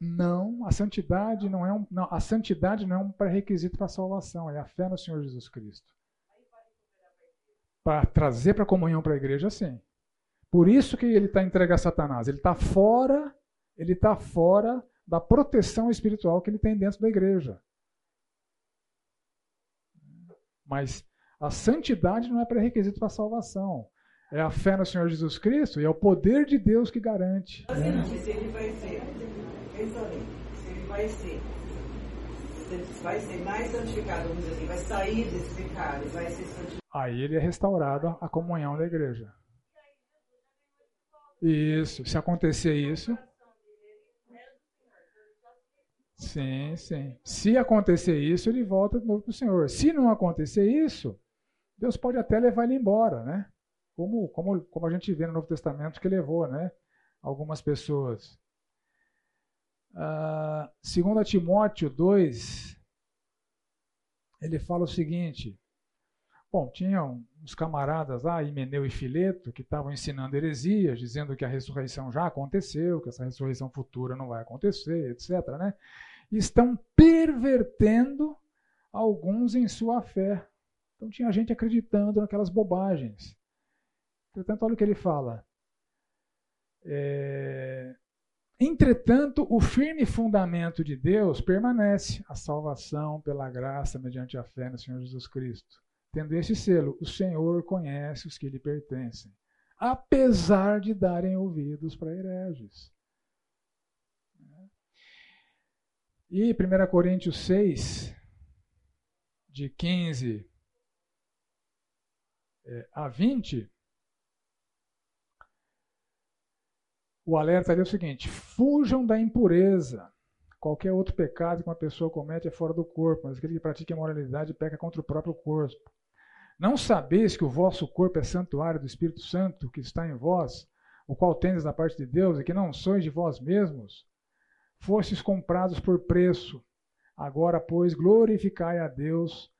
Não, a santidade não é um, não, a santidade não é um pré-requisito para a salvação, é a fé no Senhor Jesus Cristo. Para trazer para a comunhão para a igreja, sim. Por isso que ele está entregue a Satanás. Ele está fora ele está fora da proteção espiritual que ele tem dentro da igreja. Mas a santidade não é pré-requisito para a salvação. É a fé no Senhor Jesus Cristo e é o poder de Deus que garante. Se ele vai ser, se ele vai ser, vai ser mais santificado, vamos dizer assim, vai sair desse pecado, vai ser santificado. Aí ele é restaurado a comunhão da igreja. Isso, se acontecer isso. Sim, sim. Se acontecer isso, ele volta de novo para o Senhor. Se não acontecer isso, Deus pode até levar ele embora, né? Como, como, como a gente vê no Novo Testamento que levou, né? Algumas pessoas. Uh, segundo Timóteo 2, ele fala o seguinte. Bom, tinham uns camaradas lá, Himeneu e Fileto, que estavam ensinando heresias, dizendo que a ressurreição já aconteceu, que essa ressurreição futura não vai acontecer, etc. Né? Estão pervertendo alguns em sua fé. Então tinha gente acreditando naquelas bobagens. Portanto, olha o que ele fala. É... Entretanto, o firme fundamento de Deus permanece, a salvação pela graça mediante a fé no Senhor Jesus Cristo. Tendo esse selo, o Senhor conhece os que lhe pertencem, apesar de darem ouvidos para hereges. E 1 Coríntios 6, de 15 é, a 20, o alerta ali é o seguinte: fujam da impureza. Qualquer outro pecado que uma pessoa comete é fora do corpo, mas aquele que pratica imoralidade peca contra o próprio corpo. Não sabeis que o vosso corpo é santuário do Espírito Santo que está em vós, o qual tendes da parte de Deus, e que não sois de vós mesmos? Fostes comprados por preço. Agora, pois, glorificai a Deus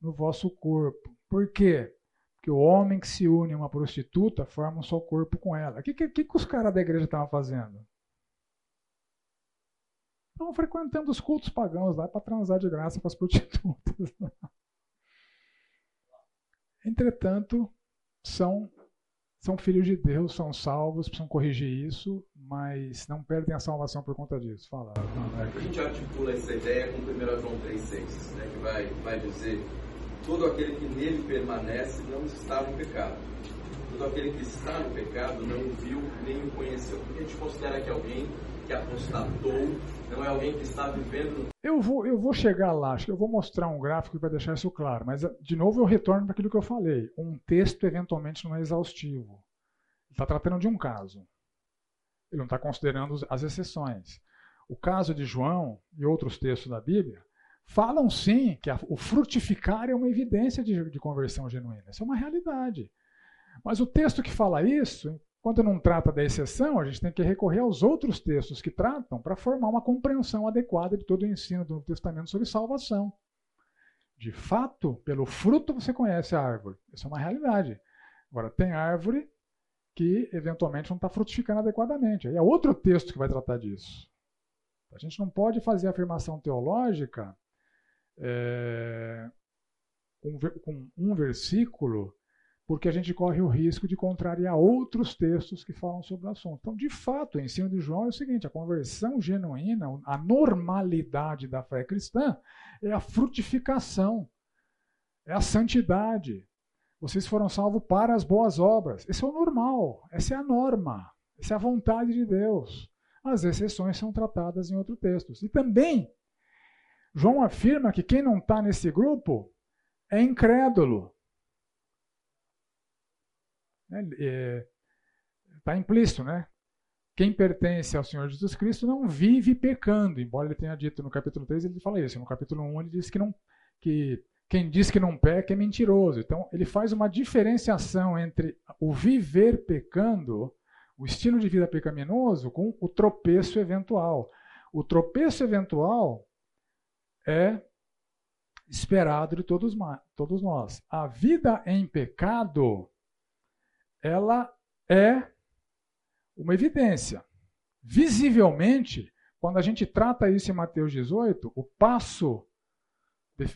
no vosso corpo. Por quê? que o homem que se une a uma prostituta forma um só corpo com ela. O que, que, que os caras da igreja estavam fazendo? Estavam frequentando os cultos pagãos lá para transar de graça com as prostitutas. Entretanto, são, são filhos de Deus, são salvos, precisam corrigir isso, mas não perdem a salvação por conta disso. Fala. A gente articula essa ideia com 1 João 3,6, né, que vai, vai dizer todo aquele que nele permanece não está no pecado. Todo aquele que está no pecado não viu nem o conheceu. Porque a gente considera que alguém que apostatou não é alguém que está vivendo. Eu vou, eu vou chegar lá, acho que eu vou mostrar um gráfico para deixar isso claro, mas de novo eu retorno para aquilo que eu falei. Um texto eventualmente não é exaustivo. Ele está tratando de um caso. Ele não está considerando as exceções. O caso de João e outros textos da Bíblia falam sim que a, o frutificar é uma evidência de, de conversão genuína. Isso é uma realidade. Mas o texto que fala isso, quando não trata da exceção, a gente tem que recorrer aos outros textos que tratam para formar uma compreensão adequada de todo o ensino do Novo Testamento sobre salvação. De fato, pelo fruto você conhece a árvore. Isso é uma realidade. Agora, tem árvore que eventualmente não está frutificando adequadamente. Aí é outro texto que vai tratar disso. A gente não pode fazer afirmação teológica é, com, com um versículo, porque a gente corre o risco de contrariar outros textos que falam sobre o assunto. Então, de fato, o ensino de João é o seguinte: a conversão genuína, a normalidade da fé cristã é a frutificação, é a santidade. Vocês foram salvos para as boas obras. Esse é o normal, essa é a norma, essa é a vontade de Deus. As exceções são tratadas em outros textos. E também João afirma que quem não está nesse grupo é incrédulo. Está é, tá implícito, né? Quem pertence ao Senhor Jesus Cristo não vive pecando, embora ele tenha dito no capítulo 3, ele fala isso. No capítulo 1 ele diz que, não, que quem diz que não peca é mentiroso. Então ele faz uma diferenciação entre o viver pecando, o estilo de vida pecaminoso, com o tropeço eventual. O tropeço eventual é esperado de todos, todos nós. A vida em pecado, ela é uma evidência. Visivelmente, quando a gente trata isso em Mateus 18, o passo é,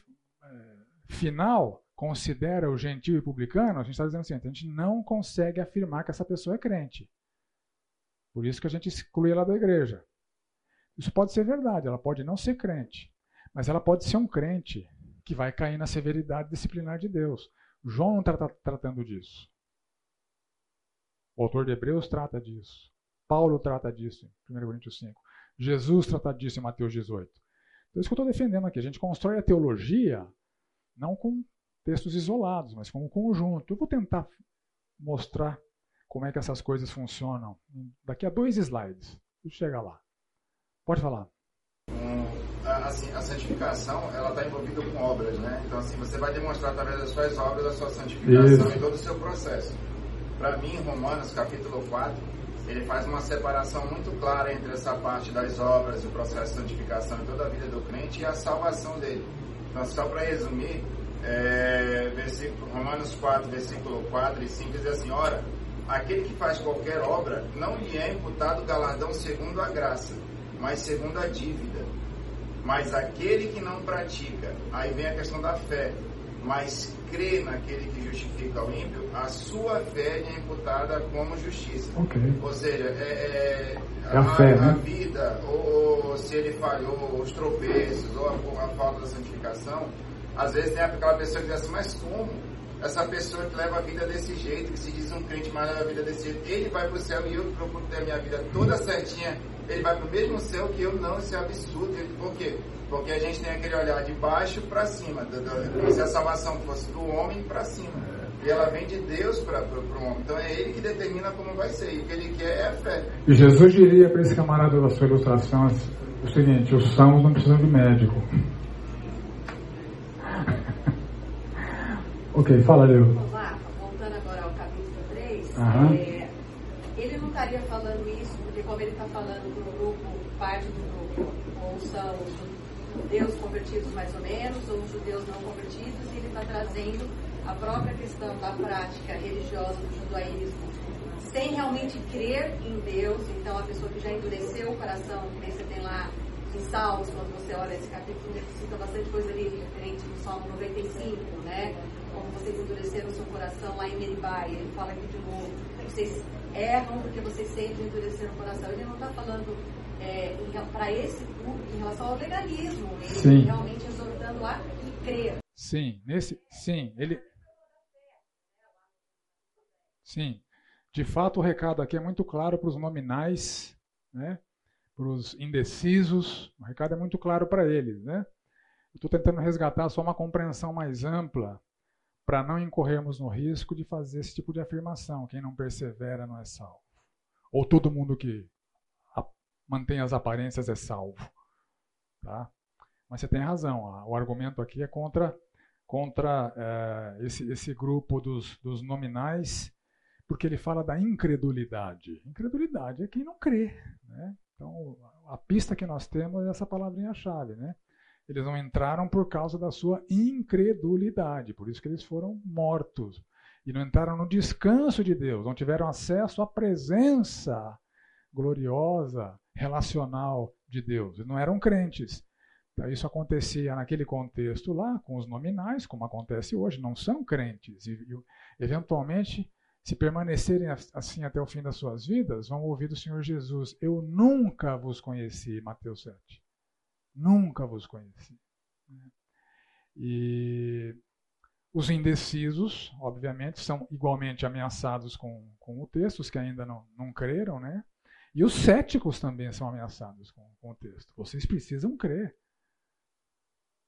final considera o gentil e publicano, a gente está dizendo assim, a gente não consegue afirmar que essa pessoa é crente. Por isso que a gente exclui ela da igreja. Isso pode ser verdade, ela pode não ser crente, mas ela pode ser um crente que vai cair na severidade disciplinar de Deus. João não está tratando disso. O autor de Hebreus trata disso. Paulo trata disso em 1 Coríntios 5. Jesus trata disso em Mateus 18. Então, isso que eu estou defendendo aqui. A gente constrói a teologia não com textos isolados, mas como um conjunto. Eu vou tentar mostrar como é que essas coisas funcionam daqui a dois slides. Deixa eu chegar lá. Pode falar. assim, a santificação ela está envolvida com obras, né? Então assim você vai demonstrar através das suas obras a sua santificação Isso. e todo o seu processo. Para mim, Romanos capítulo 4, ele faz uma separação muito clara entre essa parte das obras, o processo de santificação em toda a vida do crente e a salvação dele. Então, só para resumir, é, versículo, Romanos 4, versículo 4 e 5 diz assim: Ora, aquele que faz qualquer obra não lhe é imputado galardão segundo a graça, mas segundo a dívida. Mas aquele que não pratica, aí vem a questão da fé, mas crê naquele que justifica o ímpio, a sua fé é imputada como justiça. Okay. Ou seja, é, é, é a, fé, a, né? vida, ou, ou, se ele falhou, os tropeços, ou a, a, falta da santificação, às vezes tem aquela pessoa que diz assim, mas como? Essa pessoa que leva a vida desse jeito, que se diz um crente, mas leva a vida desse jeito, ele vai para o céu e eu procuro ter a minha vida toda certinha, ele vai para o mesmo céu que eu não, isso é absurdo. Por quê? Porque a gente tem aquele olhar de baixo para cima. Do, do, se a salvação fosse do homem para cima. E ela vem de Deus para o homem. Então é ele que determina como vai ser. E o que ele quer é a fé. E Jesus diria para esse camarada da sua ilustração o seguinte: os sãos não precisam de médico. Ok, fala, Leo. Voltando agora ao capítulo 3. É, ele não estaria falando isso, porque como ele está falando para o grupo, parte do grupo, ou são judeus convertidos mais ou menos, ou judeus não convertidos, e ele está trazendo a própria questão da prática religiosa do judaísmo sem realmente crer em Deus. Então, a pessoa que já endureceu o coração, que nem você tem lá em Salmos, quando você olha esse capítulo, cita bastante coisa ali referente no Salmo 95, né? Como vocês endureceram o seu coração lá em Meribá, ele fala aqui de novo, vocês erram porque vocês sempre endureceram o coração. Ele não está falando é, para esse público em relação ao legalismo, ele sim. realmente exortando a crer. Sim, nesse, sim, ele. Sim, de fato o recado aqui é muito claro para os nominais, né? para os indecisos, o recado é muito claro para eles. Né? Estou tentando resgatar só uma compreensão mais ampla para não incorrermos no risco de fazer esse tipo de afirmação. Quem não persevera não é salvo. Ou todo mundo que mantém as aparências é salvo. Tá? Mas você tem razão, o argumento aqui é contra, contra é, esse, esse grupo dos, dos nominais, porque ele fala da incredulidade. Incredulidade é quem não crê. Né? Então, a pista que nós temos é essa palavrinha-chave. Né? Eles não entraram por causa da sua incredulidade, por isso que eles foram mortos. E não entraram no descanso de Deus, não tiveram acesso à presença gloriosa, relacional de Deus. Não eram crentes. Então, isso acontecia naquele contexto lá, com os nominais, como acontece hoje, não são crentes. E, e, eventualmente, se permanecerem assim até o fim das suas vidas, vão ouvir do Senhor Jesus: Eu nunca vos conheci, Mateus 7. Nunca vos conheci. E os indecisos, obviamente, são igualmente ameaçados com, com o texto, os que ainda não, não creram, né? E os céticos também são ameaçados com, com o texto. Vocês precisam crer.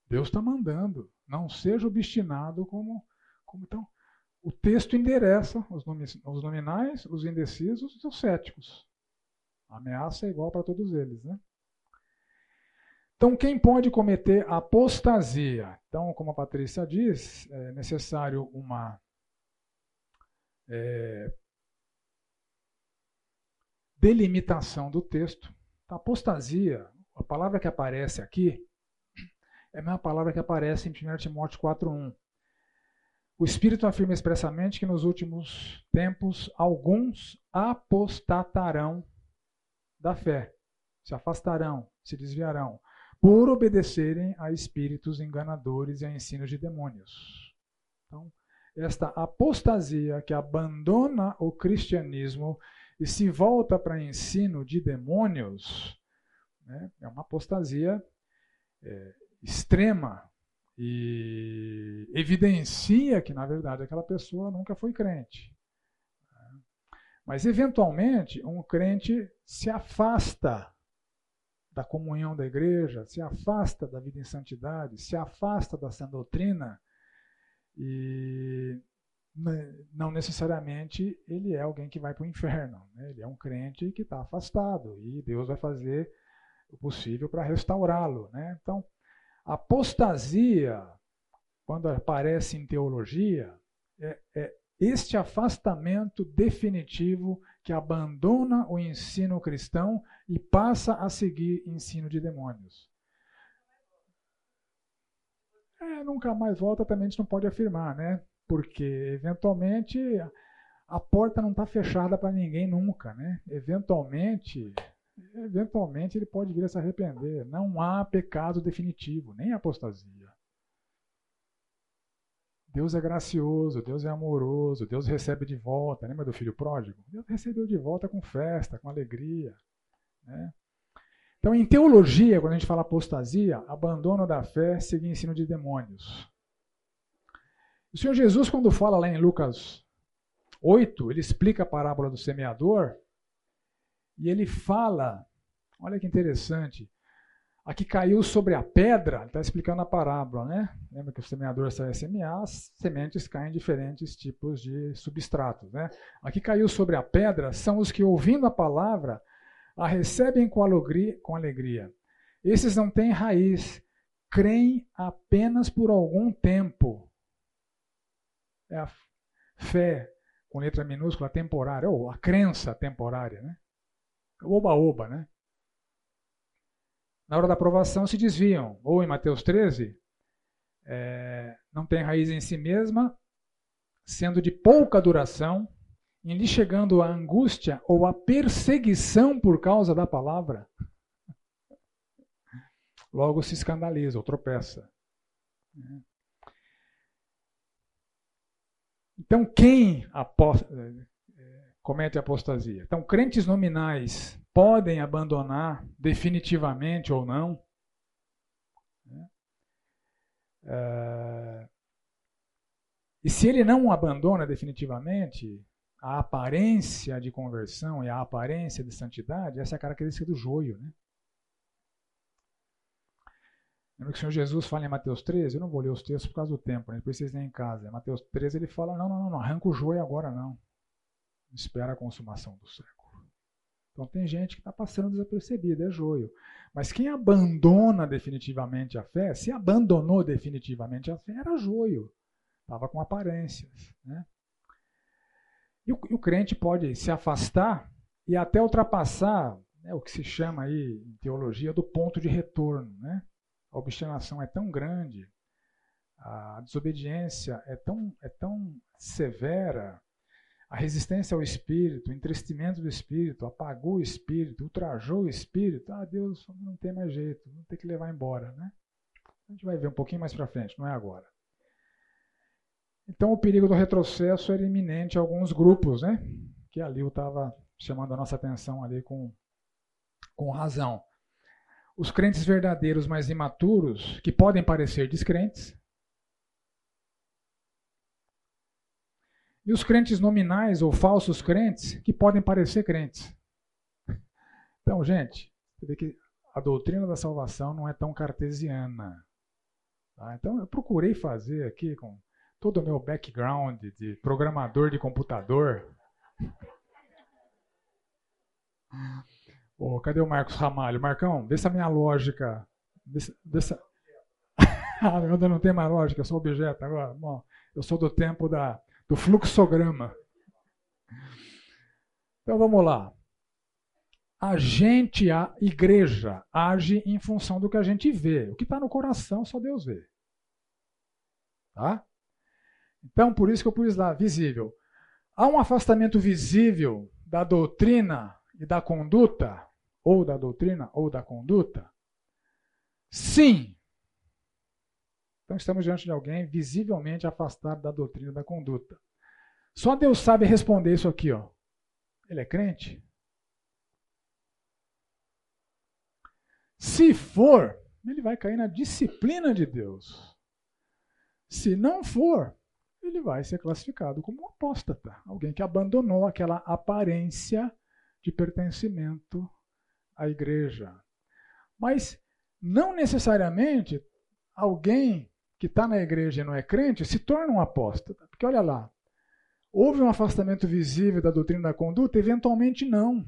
Deus está mandando. Não seja obstinado como, como. Então, o texto endereça os, os nominais, os indecisos e os céticos. A ameaça é igual para todos eles. Né? Então, quem pode cometer apostasia? Então, como a Patrícia diz, é necessário uma é, delimitação do texto. A apostasia, a palavra que aparece aqui, é a mesma palavra que aparece em 1 Timóteo 4.1. O Espírito afirma expressamente que nos últimos tempos alguns apostatarão da fé, se afastarão, se desviarão, por obedecerem a espíritos enganadores e a ensinos de demônios. Então, esta apostasia que abandona o cristianismo e se volta para ensino de demônios, né, é uma apostasia é, extrema e evidencia que, na verdade, aquela pessoa nunca foi crente. Mas, eventualmente, um crente se afasta da comunhão da igreja, se afasta da vida em santidade, se afasta da sã doutrina e não necessariamente ele é alguém que vai para o inferno. Né? Ele é um crente que está afastado e Deus vai fazer o possível para restaurá-lo. Né? Então, apostasia, quando aparece em teologia, é, é este afastamento definitivo que abandona o ensino cristão e passa a seguir ensino de demônios. É, nunca mais volta também a gente não pode afirmar, né? Porque eventualmente a porta não está fechada para ninguém nunca, né? Eventualmente, eventualmente ele pode vir a se arrepender. Não há pecado definitivo, nem apostasia. Deus é gracioso, Deus é amoroso, Deus recebe de volta. Lembra do filho pródigo? Deus recebeu de volta com festa, com alegria. Né? Então, em teologia, quando a gente fala apostasia, abandono da fé, seguir ensino de demônios. O Senhor Jesus, quando fala lá em Lucas 8, ele explica a parábola do semeador e ele fala, olha que interessante, Aqui caiu sobre a pedra, está explicando a parábola, né? Lembra que o semeador sai a semear, as sementes caem em diferentes tipos de substratos, né? Aqui caiu sobre a pedra são os que, ouvindo a palavra, a recebem com alegria. Com alegria. Esses não têm raiz, creem apenas por algum tempo. É a fé, com letra minúscula, temporária, ou a crença temporária, né? Oba-oba, né? Na hora da aprovação se desviam. Ou em Mateus 13, é, não tem raiz em si mesma, sendo de pouca duração, em lhe chegando a angústia ou a perseguição por causa da palavra, logo se escandaliza ou tropeça. Então, quem aposta, é, comete apostasia? Então, crentes nominais podem abandonar definitivamente ou não. Né? É, e se ele não abandona definitivamente, a aparência de conversão e a aparência de santidade, essa é a característica do joio. Né? Lembra que o Senhor Jesus fala em Mateus 13? Eu não vou ler os textos por causa do tempo, né? depois vocês em casa. Em Mateus 13 ele fala: não, não, não, não arranca o joio agora não. Espera a consumação do século. Então tem gente que está passando desapercebido, é joio. Mas quem abandona definitivamente a fé, se abandonou definitivamente a fé, era joio. Estava com aparências. Né? E, o, e o, crente pode se afastar e até ultrapassar né, o que se chama aí em teologia do ponto de retorno. Né? A obstinação é tão grande, a desobediência é tão, é tão severa, a resistência ao espírito, o entristecimento do espírito, apagou o espírito, ultrajou o espírito. Ah, Deus não tem mais jeito, vamos ter que levar embora, né? A gente vai ver um pouquinho mais para frente, não é agora. Então o perigo do retrocesso era iminente a alguns grupos, né? Que ali eu estava chamando a nossa atenção ali com, com razão. Os crentes verdadeiros mais imaturos, que podem parecer descrentes, E os crentes nominais ou falsos crentes que podem parecer crentes. Então, gente, você vê que a doutrina da salvação não é tão cartesiana. Tá? Então, eu procurei fazer aqui com todo o meu background de programador de computador. Oh, cadê o Marcos Ramalho? Marcão, vê se a minha lógica. Vê se, vê se... ah, não tem mais lógica, eu sou objeto agora. Bom, eu sou do tempo da do fluxograma. Então vamos lá. A gente, a igreja, age em função do que a gente vê. O que está no coração só Deus vê. Tá? Então, por isso que eu pus lá, visível. Há um afastamento visível da doutrina e da conduta, ou da doutrina ou da conduta? Sim, então estamos diante de alguém visivelmente afastado da doutrina da conduta. Só Deus sabe responder isso aqui, ó. Ele é crente? Se for, ele vai cair na disciplina de Deus. Se não for, ele vai ser classificado como um apóstata, alguém que abandonou aquela aparência de pertencimento à igreja. Mas não necessariamente alguém que está na igreja e não é crente se torna um apóstata. Porque olha lá, houve um afastamento visível da doutrina da conduta? Eventualmente não.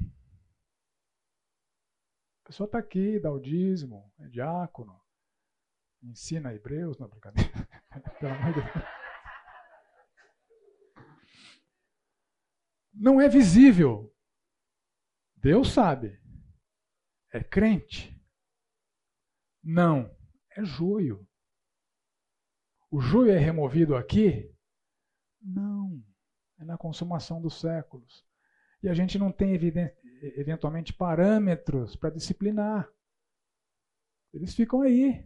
A pessoa está aqui, dá o dízimo, é diácono, ensina hebreus, não, brincadeira. Pelo amor de Deus. Não é visível. Deus sabe. É crente. Não, é joio. O joio é removido aqui? Não, é na consumação dos séculos. E a gente não tem, eventualmente, parâmetros para disciplinar. Eles ficam aí.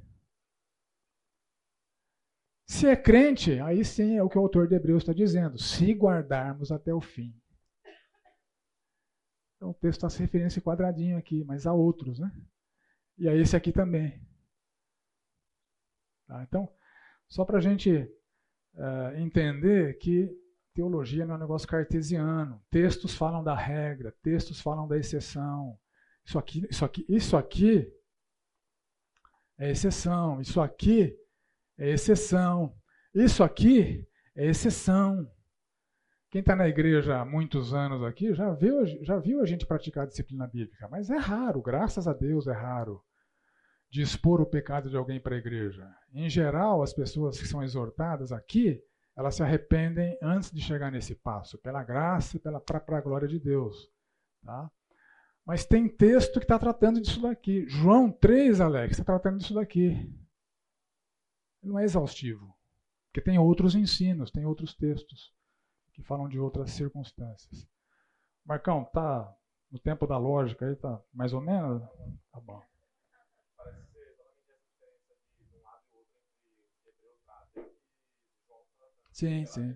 Se é crente, aí sim é o que o autor de Hebreus está dizendo: se guardarmos até o fim. Então o texto está se referindo a esse quadradinho aqui, mas há outros, né? E a esse aqui também. Tá? Então, só para a gente uh, entender que teologia não é um negócio cartesiano. Textos falam da regra, textos falam da exceção. Isso aqui, isso aqui, isso aqui é exceção. Isso aqui é exceção. Isso aqui é exceção. Quem está na igreja há muitos anos aqui já viu, já viu a gente praticar a disciplina bíblica, mas é raro, graças a Deus é raro, de expor o pecado de alguém para a igreja. Em geral, as pessoas que são exortadas aqui, elas se arrependem antes de chegar nesse passo, pela graça e para a glória de Deus. Tá? Mas tem texto que está tratando disso daqui. João 3, Alex, está tratando disso daqui. Não é exaustivo, porque tem outros ensinos, tem outros textos que falam de outras circunstâncias. Marcão, tá no tempo da lógica aí, tá mais ou menos? Tá bom. Sim, sim.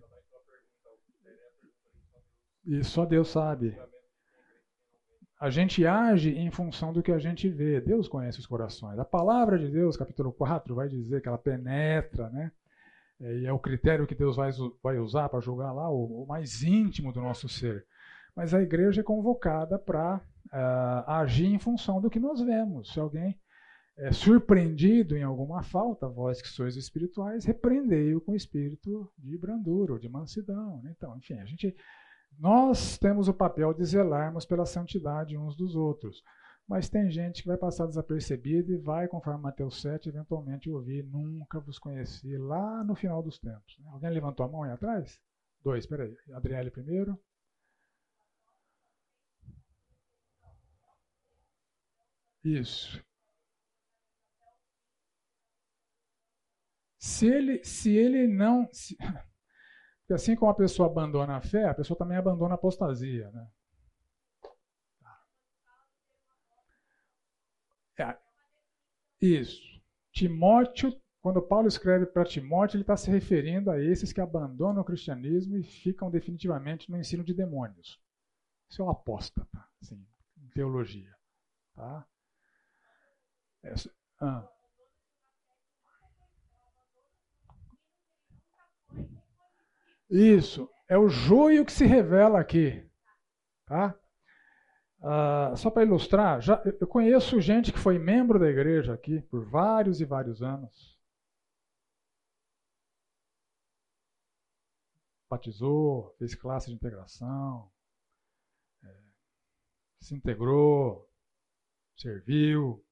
E só Deus sabe. A gente age em função do que a gente vê. Deus conhece os corações. A palavra de Deus, capítulo 4, vai dizer que ela penetra, né? É, e é o critério que Deus vai, vai usar para julgar lá o, o, mais íntimo do nosso ser. Mas a igreja é convocada para uh, ah, agir em função do que nós vemos. Se alguém é surpreendido em alguma falta, vós que sois espirituais, repreendei-o com espírito de brandura ou de mansidão. Né? Então, enfim, a gente, nós temos o papel de zelarmos pela santidade uns dos outros. Mas tem gente que vai passar desapercebida e vai, conforme Mateus 7, eventualmente ouvir, nunca vos conheci, lá no final dos tempos. Né? Alguém levantou a mão aí atrás? Dois, peraí. Adriele primeiro. Isso. Se ele, se ele não. Se, assim como a pessoa abandona a fé, a pessoa também abandona a apostasia. Né? É, isso. Timóteo, quando Paulo escreve para Timóteo, ele está se referindo a esses que abandonam o cristianismo e ficam definitivamente no ensino de demônios. Isso é uma apóstata, tá? assim, em teologia. Tá? É, ah. Isso, é o joio que se revela aqui. Tá? Uh, só para ilustrar, já, eu conheço gente que foi membro da igreja aqui por vários e vários anos. Batizou, fez classe de integração, é, se integrou, serviu,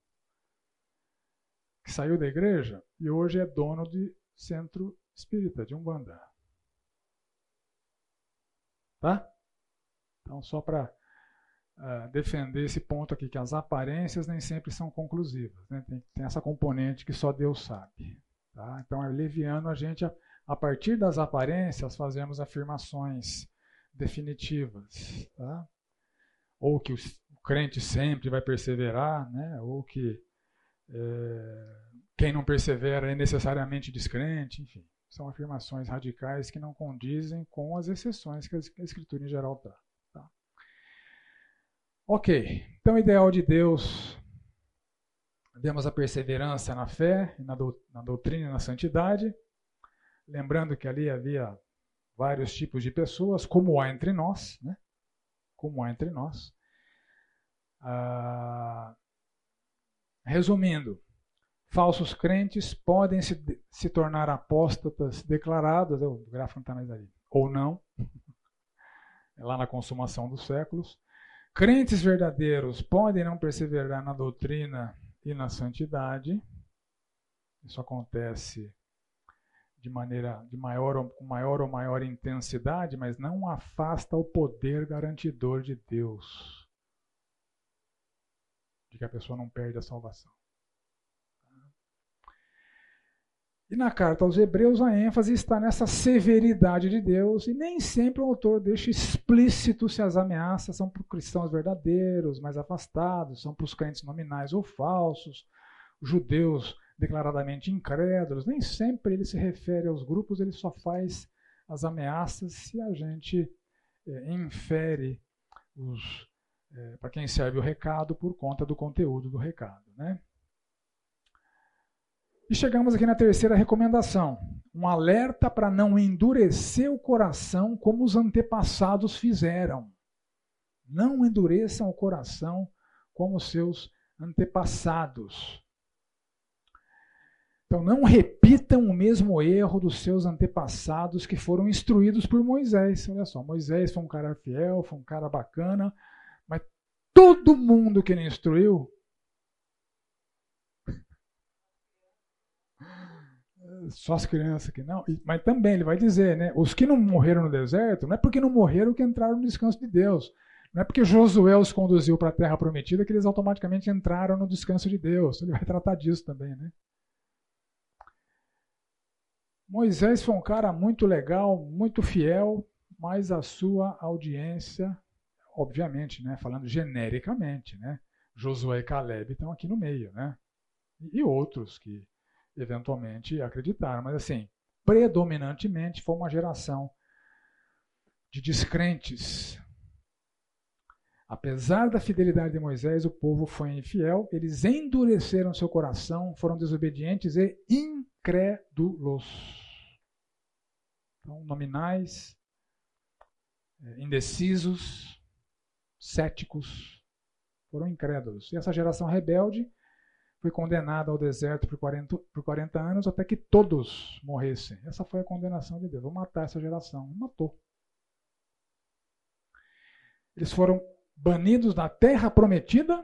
que saiu da igreja e hoje é dono de centro espírita, de Umbanda. Tá? Então, só para uh, defender esse ponto aqui, que as aparências nem sempre são conclusivas. Né? Tem, tem, essa componente que só Deus sabe. Tá? Então, é leviano a gente, a, a partir das aparências, fazemos afirmações definitivas. Tá? Ou que o, o crente sempre vai perseverar, né? ou que é, quem não persevera é necessariamente descrente, enfim. São afirmações radicais que não condizem com as exceções que a Escritura em geral dá. Tá? Ok, então o ideal de Deus, demos a perseverança na fé, na, do, na doutrina e na santidade, lembrando que ali havia vários tipos de pessoas, como há entre nós, né? Como há entre nós. Ah, resumindo, falsos crentes podem se, se tornar apóstatas declarados, o gráfico não está mais ali, ou não, é lá na consumação dos séculos. Crentes verdadeiros podem não perseverar na doutrina e na santidade. Isso acontece de maneira de maior com maior ou maior intensidade, mas não afasta o poder garantidor de Deus. De que a pessoa não perde a salvação. E na carta aos Hebreus a ênfase está nessa severidade de Deus, e nem sempre o autor deixa explícito se as ameaças são para cristãos verdadeiros, mais afastados, são para os crentes nominais ou falsos, judeus declaradamente incrédulos. Nem sempre ele se refere aos grupos, ele só faz as ameaças se a gente é, infere é, para quem serve o recado por conta do conteúdo do recado. Né? E chegamos aqui na terceira recomendação: um alerta para não endurecer o coração como os antepassados fizeram. Não endureçam o coração como seus antepassados. Então, não repitam o mesmo erro dos seus antepassados que foram instruídos por Moisés. Olha só, Moisés foi um cara fiel, foi um cara bacana, mas todo mundo que ele instruiu só as crianças que não. Mas também ele vai dizer, né? Os que não morreram no deserto, não é porque não morreram que entraram no descanso de Deus. Não é porque Josué os conduziu para a terra prometida que eles automaticamente entraram no descanso de Deus. Ele vai tratar disso também, né? Moisés foi um cara muito legal, muito fiel, mas a sua audiência, obviamente, né, falando genericamente, né, Josué e Caleb estão aqui no meio, né, e outros que eventualmente acreditaram. Mas assim, predominantemente foi uma geração de descrentes. Apesar da fidelidade de Moisés, o povo foi infiel, eles endureceram seu coração, foram desobedientes e incrédulos. Então, nominais, é, indecisos, céticos, foram incrédulos. E essa geração rebelde foi condenado ao deserto por 40, por 40 anos até que todos morressem. Essa foi a condenação de Deus. Vou matar essa geração. E matou. Eles foram banidos da terra prometida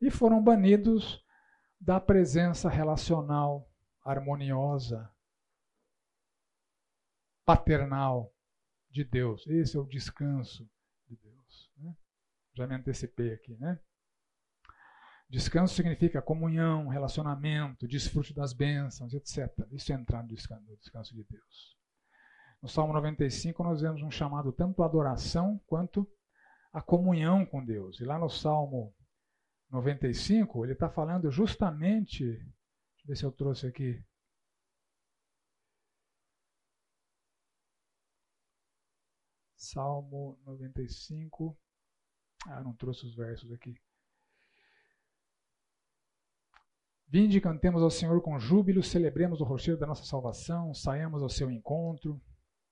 e foram banidos da presença relacional harmoniosa, paternal de Deus. Esse é o descanso de Deus. Né? Já me antecipei aqui, né? Descanso significa comunhão, relacionamento, desfrute das bênçãos, etc. Isso é entrar no descanso, no descanso de Deus. No Salmo 95, nós vemos um chamado tanto à adoração quanto à comunhão com Deus. E lá no Salmo 95, ele está falando justamente. Deixa eu ver se eu trouxe aqui. Salmo 95. Ah, não trouxe os versos aqui. Vinde, cantemos ao Senhor com júbilo, celebremos o rochedo da nossa salvação, saímos ao seu encontro.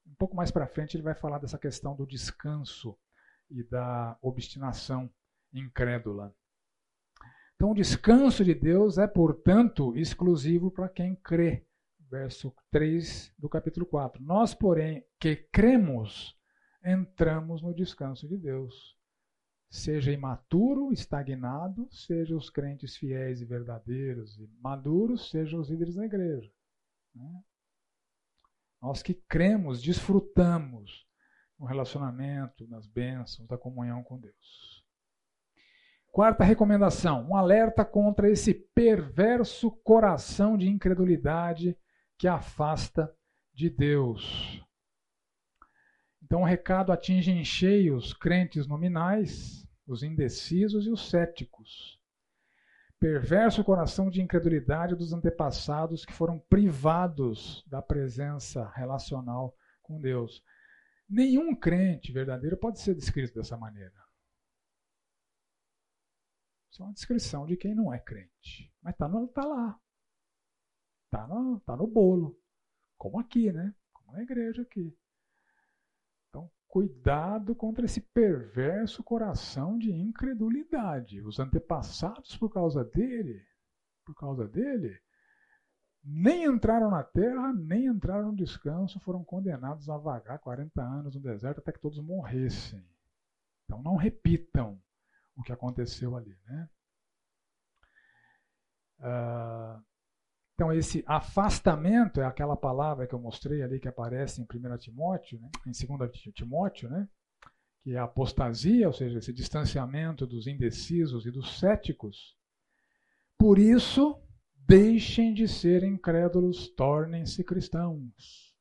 Um pouco mais para frente ele vai falar dessa questão do descanso e da obstinação incrédula. Então, o descanso de Deus é, portanto, exclusivo para quem crê. Verso 3 do capítulo 4. Nós, porém, que cremos, entramos no descanso de Deus seja imaturo, estagnado, seja os crentes fiéis e verdadeiros e maduros, sejam os líderes da igreja. Né? Nós que cremos, desfrutamos no relacionamento, nas bênçãos, da comunhão com Deus. Quarta recomendação: um alerta contra esse perverso coração de incredulidade que afasta de Deus. Então o recado atinge em cheio os crentes nominais, os indecisos e os céticos. Perverso coração de incredulidade dos antepassados que foram privados da presença relacional com Deus. Nenhum crente verdadeiro pode ser descrito dessa maneira. Isso é uma descrição de quem não é crente. Mas está tá lá. Está no, tá no bolo. Como aqui, né? Como na igreja aqui. Cuidado contra esse perverso coração de incredulidade. Os antepassados, por causa dele, por causa dele, nem entraram na terra, nem entraram no descanso, foram condenados a vagar 40 anos no deserto até que todos morressem. Então não repitam o que aconteceu ali. Né? Uh, então esse afastamento é aquela palavra que eu mostrei ali que aparece em 1 Timóteo, né? em 2 Timóteo, né? que é a apostasia, ou seja, esse distanciamento dos indecisos e dos céticos. Por isso, Deixem de ser incrédulos, tornem-se cristãos.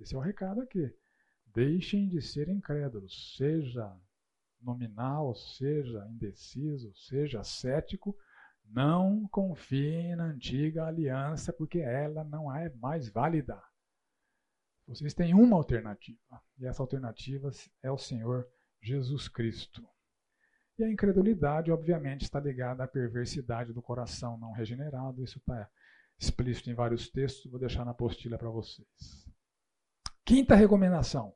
Esse é o recado aqui. Deixem de ser incrédulos, seja nominal, seja indeciso, seja cético, não confiem na antiga aliança, porque ela não é mais válida. Vocês têm uma alternativa, e essa alternativa é o Senhor Jesus Cristo. E a incredulidade, obviamente, está ligada à perversidade do coração não regenerado. Isso está explícito em vários textos, vou deixar na apostila para vocês. Quinta recomendação: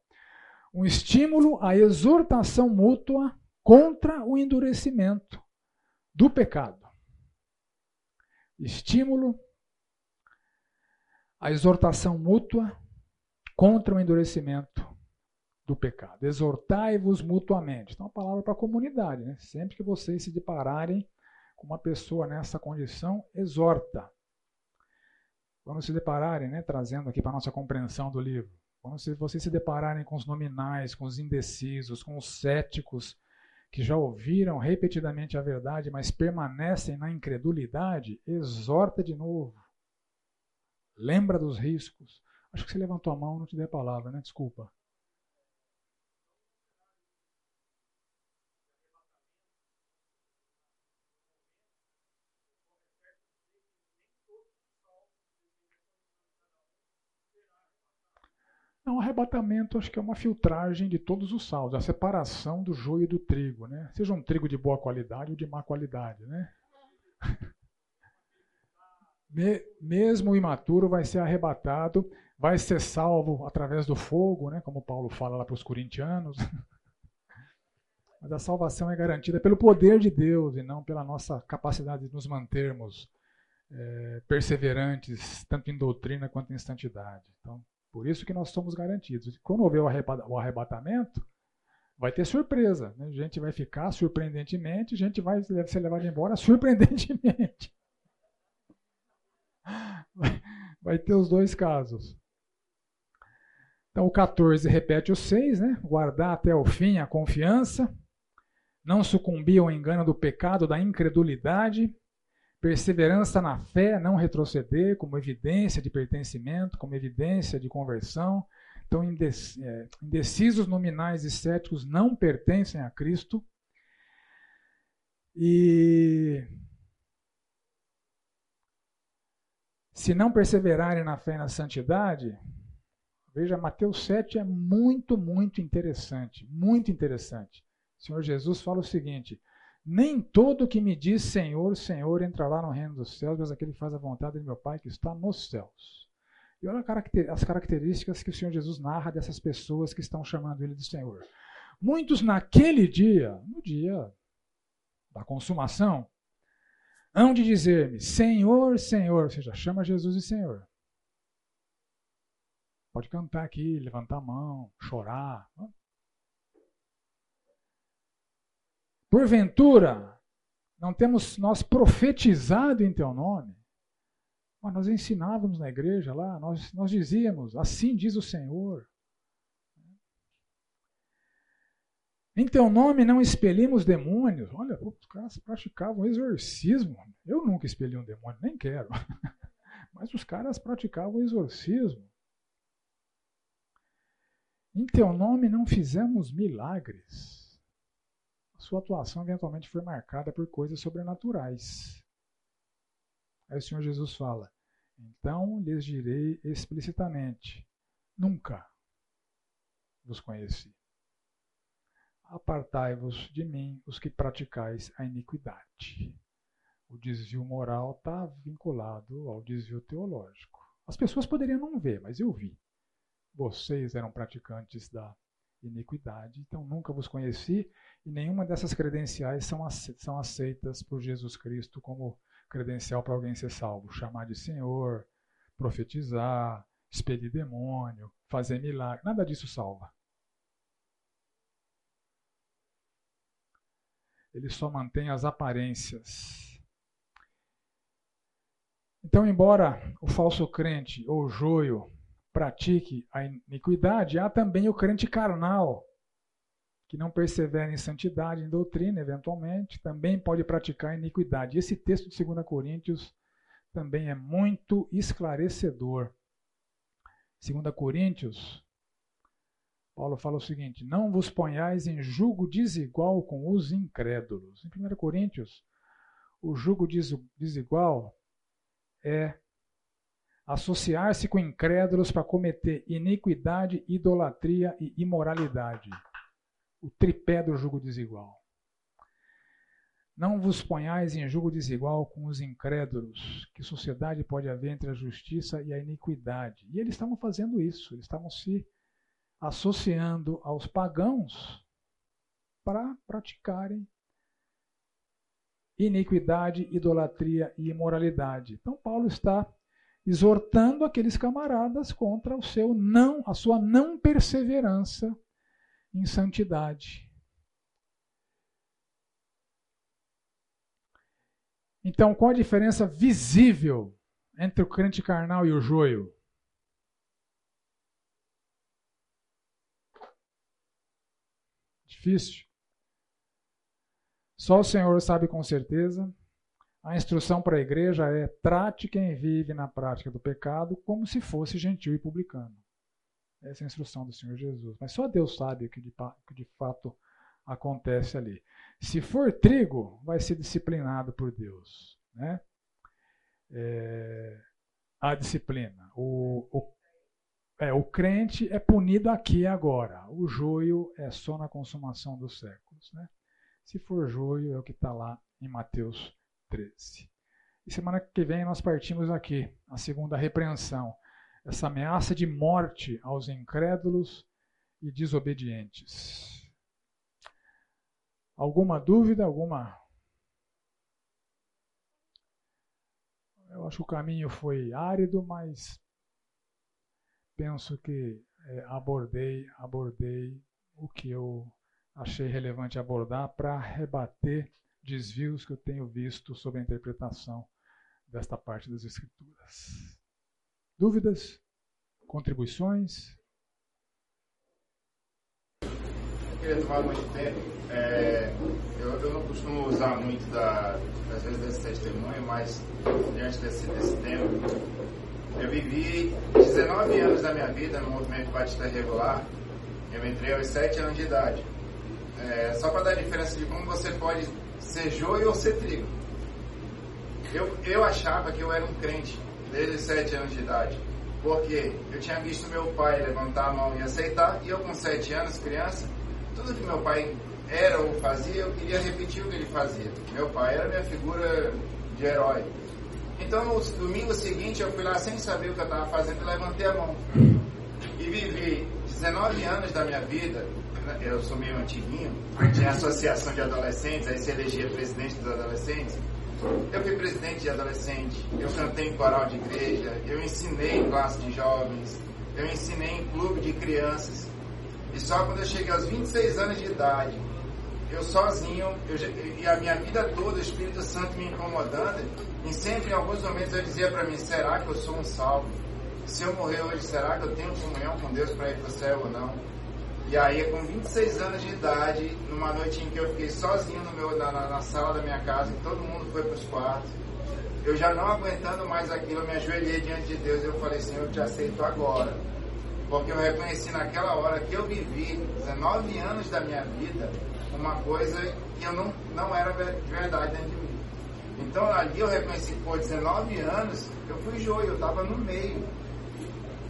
um estímulo à exortação mútua contra o endurecimento do pecado. Estímulo à exortação mútua contra o endurecimento do pecado. Exortai-vos mutuamente. Então, a palavra para a comunidade. Né? Sempre que vocês se depararem com uma pessoa nessa condição, exorta. Quando se depararem, né, trazendo aqui para a nossa compreensão do livro, quando vocês se depararem com os nominais, com os indecisos, com os céticos, que já ouviram repetidamente a verdade, mas permanecem na incredulidade, exorta de novo. Lembra dos riscos. Acho que você levantou a mão, não te dei a palavra, né? Desculpa. Não, o arrebatamento acho que é uma filtragem de todos os saldos, a separação do joio e do trigo, né? Seja um trigo de boa qualidade ou de má qualidade, né? Mesmo o imaturo vai ser arrebatado, vai ser salvo através do fogo, né? Como Paulo fala lá para os corintianos. Mas a salvação é garantida pelo poder de Deus e não pela nossa capacidade de nos mantermos é, perseverantes, tanto em doutrina quanto em santidade. Então, por isso que nós somos garantidos. Quando houver o arrebatamento, vai ter surpresa. Né? A gente vai ficar surpreendentemente, a gente vai ser levado embora surpreendentemente. Vai, ter os dois casos. Então o 14 repete o 6, né? Guardar até o fim a confiança, não sucumbir ao engano do pecado, da incredulidade, Perseverança na fé, não retroceder, como evidência de pertencimento, como evidência de conversão. Então, é, indecisos, nominais e céticos não pertencem a Cristo. E se não perseverarem na fé e na santidade, veja, Mateus 7 é muito, muito interessante. Muito interessante. O Senhor Jesus fala o seguinte: nem todo que me diz Senhor, Senhor entrará no reino dos céus, mas aquele que faz a vontade de meu Pai que está nos céus. E olha as características que o Senhor Jesus narra dessas pessoas que estão chamando ele de Senhor. Muitos naquele dia, no dia da consumação, hão de dizer-me: Senhor, Senhor, ou seja, chama Jesus de Senhor. Pode cantar aqui, levantar a mão, chorar. Porventura, não temos nós profetizado em teu nome? Mas nós ensinávamos na igreja lá, nós, nós dizíamos, assim diz o Senhor. Em teu nome não expelimos demônios. Olha, os caras praticavam exorcismo. Eu nunca expeli um demônio, nem quero. Mas os caras praticavam exorcismo. Em teu nome não fizemos milagres sua atuação eventualmente foi marcada por coisas sobrenaturais. Aí o Senhor Jesus fala: Então lhes direi explicitamente: Nunca vos conheci. apartai-vos de mim, os que praticais a iniquidade. O desvio moral está vinculado ao desvio teológico. As pessoas poderiam não ver, mas eu vi. Vocês eram praticantes da iniquidade, então nunca vos conheci e nenhuma dessas credenciais são aceitas por Jesus Cristo como credencial para alguém ser salvo. Chamar de Senhor, profetizar, expedir demônio, fazer milagre, nada disso salva. Ele só mantém as aparências. Então, embora o falso crente ou joio pratique a iniquidade, há também o crente carnal, que não persevera em santidade, em doutrina, eventualmente, também pode praticar iniquidade. Esse texto de 2 Coríntios também é muito esclarecedor. 2 Coríntios, Paulo fala o seguinte: Não vos ponhais em julgo desigual com os incrédulos. Em 1 Coríntios, o julgo desigual é associar-se com incrédulos para cometer iniquidade, idolatria e imoralidade. O tripé do jugo desigual. Não vos ponhais em jugo desigual com os incrédulos. Que sociedade pode haver entre a justiça e a iniquidade? E eles estavam fazendo isso, eles estavam se associando aos pagãos para praticarem iniquidade, idolatria e imoralidade. Então Paulo está exortando aqueles camaradas contra o seu não, a sua não perseverança em santidade. Então, qual a diferença visível entre o crente carnal e o joio? Difícil. Só o Senhor sabe com certeza. A instrução para a igreja é: trate quem vive na prática do pecado como se fosse gentil e publicano. Essa é a instrução do Senhor Jesus. Mas só Deus sabe o que de, que de fato acontece ali. Se for trigo, vai ser disciplinado por Deus. Né? É, a disciplina. O, o, é, o crente é punido aqui e agora. O joio é só na consumação dos séculos. Né? Se for joio, é o que está lá em Mateus 13. E semana que vem nós partimos aqui, a segunda repreensão. Essa ameaça de morte aos incrédulos e desobedientes. Alguma dúvida? Alguma? Eu acho que o caminho foi árido, mas penso que é, abordei, abordei o que eu achei relevante abordar para rebater desvios que eu tenho visto sobre a interpretação desta parte das Escrituras. Dúvidas? Contribuições? queria tomar muito tempo. É, eu, eu, não costumo usar muito da, às vezes desse testemunho, mas diante desse, desse tema, eu vivi 19 anos da minha vida no movimento batista regular. Eu entrei aos 7 anos de idade. É, só para dar a diferença de como você pode ser joio ou ser trigo. Eu, eu achava que eu era um crente desde 7 anos de idade. Porque eu tinha visto meu pai levantar a mão e aceitar, e eu com 7 anos, criança, tudo que meu pai era ou fazia, eu queria repetir o que ele fazia. Meu pai era minha figura de herói. Então, no domingo seguinte, eu fui lá sem saber o que eu estava fazendo e levantei a mão. E vivi 19 anos da minha vida, eu sou meio antiguinho, tinha associação de adolescentes, aí se elegia presidente dos adolescentes. Eu fui presidente de adolescente, eu cantei em coral de igreja, eu ensinei em classe de jovens, eu ensinei em clube de crianças. E só quando eu cheguei aos 26 anos de idade, eu sozinho, eu, e a minha vida toda, o Espírito Santo me incomodando, e sempre em alguns momentos eu dizia para mim: será que eu sou um salvo? Se eu morrer hoje, será que eu tenho comunhão com Deus para ir para o céu ou não? E aí, com 26 anos de idade, numa noite em que eu fiquei sozinho no meu, na, na sala da minha casa, e todo mundo foi para os quartos, eu já não aguentando mais aquilo, eu me ajoelhei diante de Deus e eu falei: Senhor, eu te aceito agora porque eu reconheci naquela hora que eu vivi 19 anos da minha vida uma coisa que eu não, não era de verdade dentro de mim. Então ali eu reconheci que por 19 anos eu fui joio, eu estava no meio.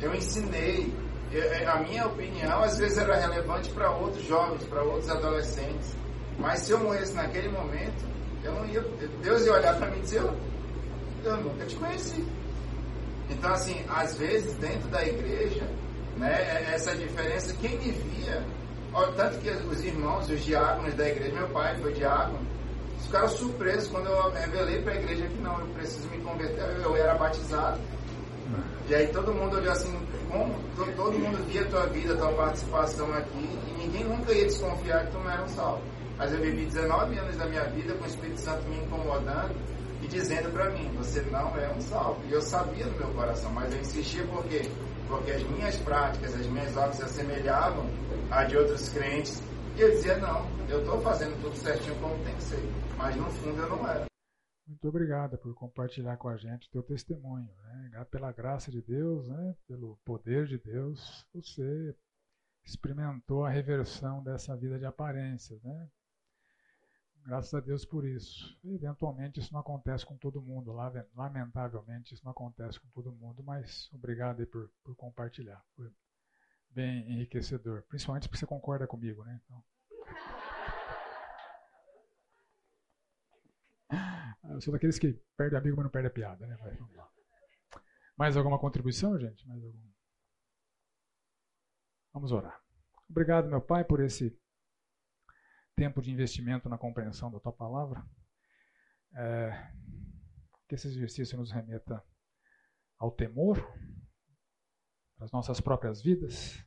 Eu ensinei, é, a minha opinião às vezes era relevante para outros jovens, para outros adolescentes. Mas se eu morresse naquele momento, eu não ia, Deus ia olhar para mim e dizer, eu, eu nunca te conheci. Então, assim, às vezes dentro da igreja, né, é, essa diferença, quem me via, ó, tanto que os irmãos, os diáconos da igreja, meu pai foi diácono, ficaram surpresos quando eu revelei para a igreja que não, eu preciso me converter, eu era batizado. E aí todo mundo olhou assim, como todo mundo via a tua vida, tua participação aqui, e ninguém nunca ia desconfiar que tu não era um salvo. Mas eu vivi 19 anos da minha vida com o Espírito Santo me incomodando e dizendo para mim, você não é um salvo. E eu sabia no meu coração, mas eu insistia por quê? Porque as minhas práticas, as minhas obras se assemelhavam a de outros crentes. E eu dizia, não, eu estou fazendo tudo certinho como tem que ser. Mas no fundo eu não era. Muito obrigado por compartilhar com a gente teu testemunho. Né? Pela graça de Deus, né? pelo poder de Deus, você experimentou a reversão dessa vida de aparências. Né? Graças a Deus por isso. Eventualmente isso não acontece com todo mundo, lamentavelmente isso não acontece com todo mundo, mas obrigado aí por, por compartilhar. Foi bem enriquecedor, principalmente porque você concorda comigo, né? Então... Eu sou daqueles que perde amigo, mas não perde a piada, né? Vamos lá. Mais alguma contribuição, gente? Mais algum? Vamos orar. Obrigado, meu Pai, por esse tempo de investimento na compreensão da tua palavra. É, que esse exercício nos remeta ao temor, às nossas próprias vidas,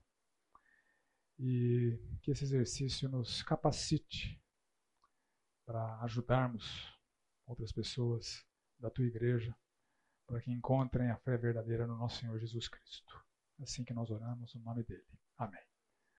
e que esse exercício nos capacite para ajudarmos outras pessoas da tua igreja para que encontrem a fé verdadeira no nosso Senhor Jesus Cristo. Assim que nós oramos, no nome dele. Amém.